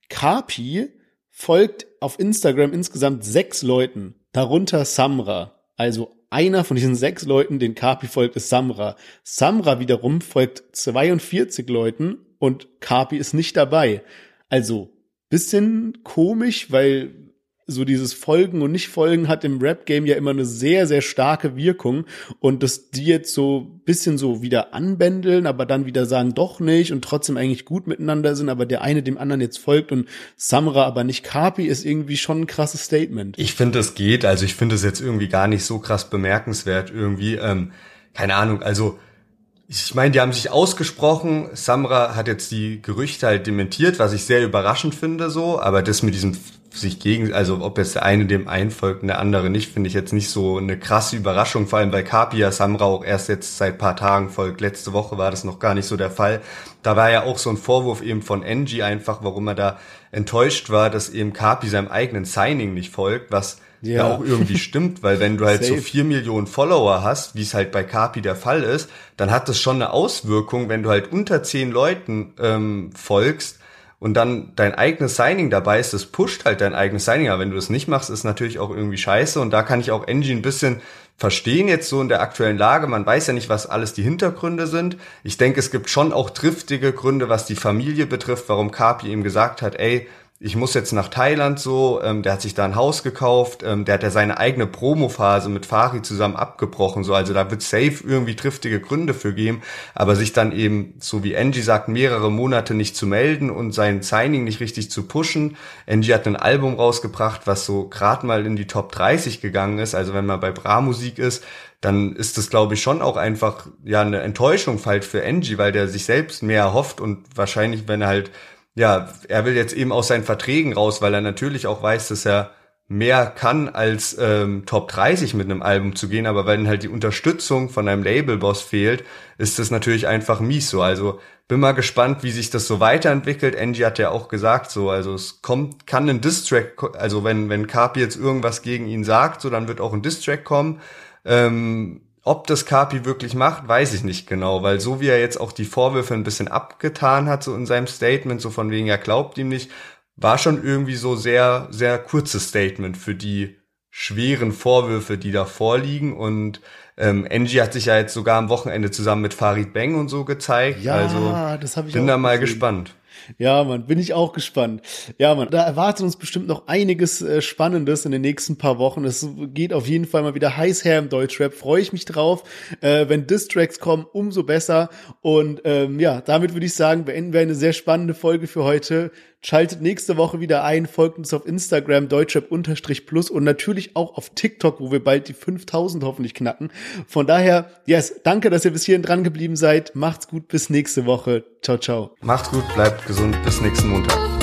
Kapi folgt auf Instagram insgesamt sechs Leuten, darunter Samra. Also einer von diesen sechs Leuten, den Kapi folgt, ist Samra. Samra wiederum folgt 42 Leuten und Kapi ist nicht dabei. Also bisschen komisch, weil so dieses Folgen und Nicht-Folgen hat im Rap-Game ja immer eine sehr, sehr starke Wirkung. Und dass die jetzt so bisschen so wieder anbändeln, aber dann wieder sagen doch nicht und trotzdem eigentlich gut miteinander sind, aber der eine dem anderen jetzt folgt und Samra aber nicht Kapi, ist irgendwie schon ein krasses Statement. Ich finde, es geht, also ich finde es jetzt irgendwie gar nicht so krass bemerkenswert irgendwie, ähm, keine Ahnung, also ich meine, die haben sich ausgesprochen. Samra hat jetzt die Gerüchte halt dementiert, was ich sehr überraschend finde, so. Aber das mit diesem sich gegen, also ob jetzt der eine dem einen folgt und der andere nicht, finde ich jetzt nicht so eine krasse Überraschung, vor allem weil Kapia Samra auch erst jetzt seit paar Tagen folgt. Letzte Woche war das noch gar nicht so der Fall. Da war ja auch so ein Vorwurf eben von Angie einfach, warum er da enttäuscht war, dass eben Kapi seinem eigenen Signing nicht folgt, was ja. ja auch irgendwie stimmt, weil wenn du halt Safe. so vier Millionen Follower hast, wie es halt bei Kapi der Fall ist, dann hat das schon eine Auswirkung, wenn du halt unter zehn Leuten ähm, folgst und dann dein eigenes Signing dabei ist, das pusht halt dein eigenes Signing, aber wenn du das nicht machst, ist natürlich auch irgendwie scheiße und da kann ich auch Angie ein bisschen verstehen jetzt so in der aktuellen Lage. Man weiß ja nicht, was alles die Hintergründe sind. Ich denke, es gibt schon auch triftige Gründe, was die Familie betrifft, warum Kapi ihm gesagt hat, ey, ich muss jetzt nach Thailand so, ähm, der hat sich da ein Haus gekauft, ähm, der hat ja seine eigene Promophase mit Fari zusammen abgebrochen, so, also da wird safe irgendwie triftige Gründe für geben, aber sich dann eben, so wie Angie sagt, mehrere Monate nicht zu melden und sein Signing nicht richtig zu pushen. Angie hat ein Album rausgebracht, was so gerade mal in die Top 30 gegangen ist, also wenn man bei Bra Musik ist, dann ist das, glaube ich, schon auch einfach ja eine Enttäuschung halt für Angie, weil der sich selbst mehr erhofft und wahrscheinlich, wenn er halt ja, er will jetzt eben aus seinen Verträgen raus, weil er natürlich auch weiß, dass er mehr kann als ähm, Top 30 mit einem Album zu gehen, aber wenn halt die Unterstützung von einem Labelboss fehlt, ist das natürlich einfach mies so. Also bin mal gespannt, wie sich das so weiterentwickelt. Angie hat ja auch gesagt so, also es kommt, kann ein Distrack, also wenn wenn Carpi jetzt irgendwas gegen ihn sagt, so dann wird auch ein Distrack kommen. Ähm, ob das Kapi wirklich macht, weiß ich nicht genau, weil so wie er jetzt auch die Vorwürfe ein bisschen abgetan hat, so in seinem Statement, so von wegen, er glaubt ihm nicht, war schon irgendwie so sehr, sehr kurzes Statement für die schweren Vorwürfe, die da vorliegen. Und ähm, Angie hat sich ja jetzt sogar am Wochenende zusammen mit Farid Bang und so gezeigt. Ja, also das habe ich bin da mal gesehen. gespannt. Ja, man, bin ich auch gespannt. Ja, man, da erwartet uns bestimmt noch einiges äh, Spannendes in den nächsten paar Wochen. Es geht auf jeden Fall mal wieder heiß her im Deutschrap. Freue ich mich drauf. Äh, wenn Distracks kommen, umso besser. Und ähm, ja, damit würde ich sagen, beenden wir eine sehr spannende Folge für heute. Schaltet nächste Woche wieder ein, folgt uns auf Instagram, deutschrap-plus und natürlich auch auf TikTok, wo wir bald die 5000 hoffentlich knacken. Von daher, yes, danke, dass ihr bis hierhin dran geblieben seid. Macht's gut, bis nächste Woche. Ciao, ciao. Macht's gut, bleibt gesund, bis nächsten Montag.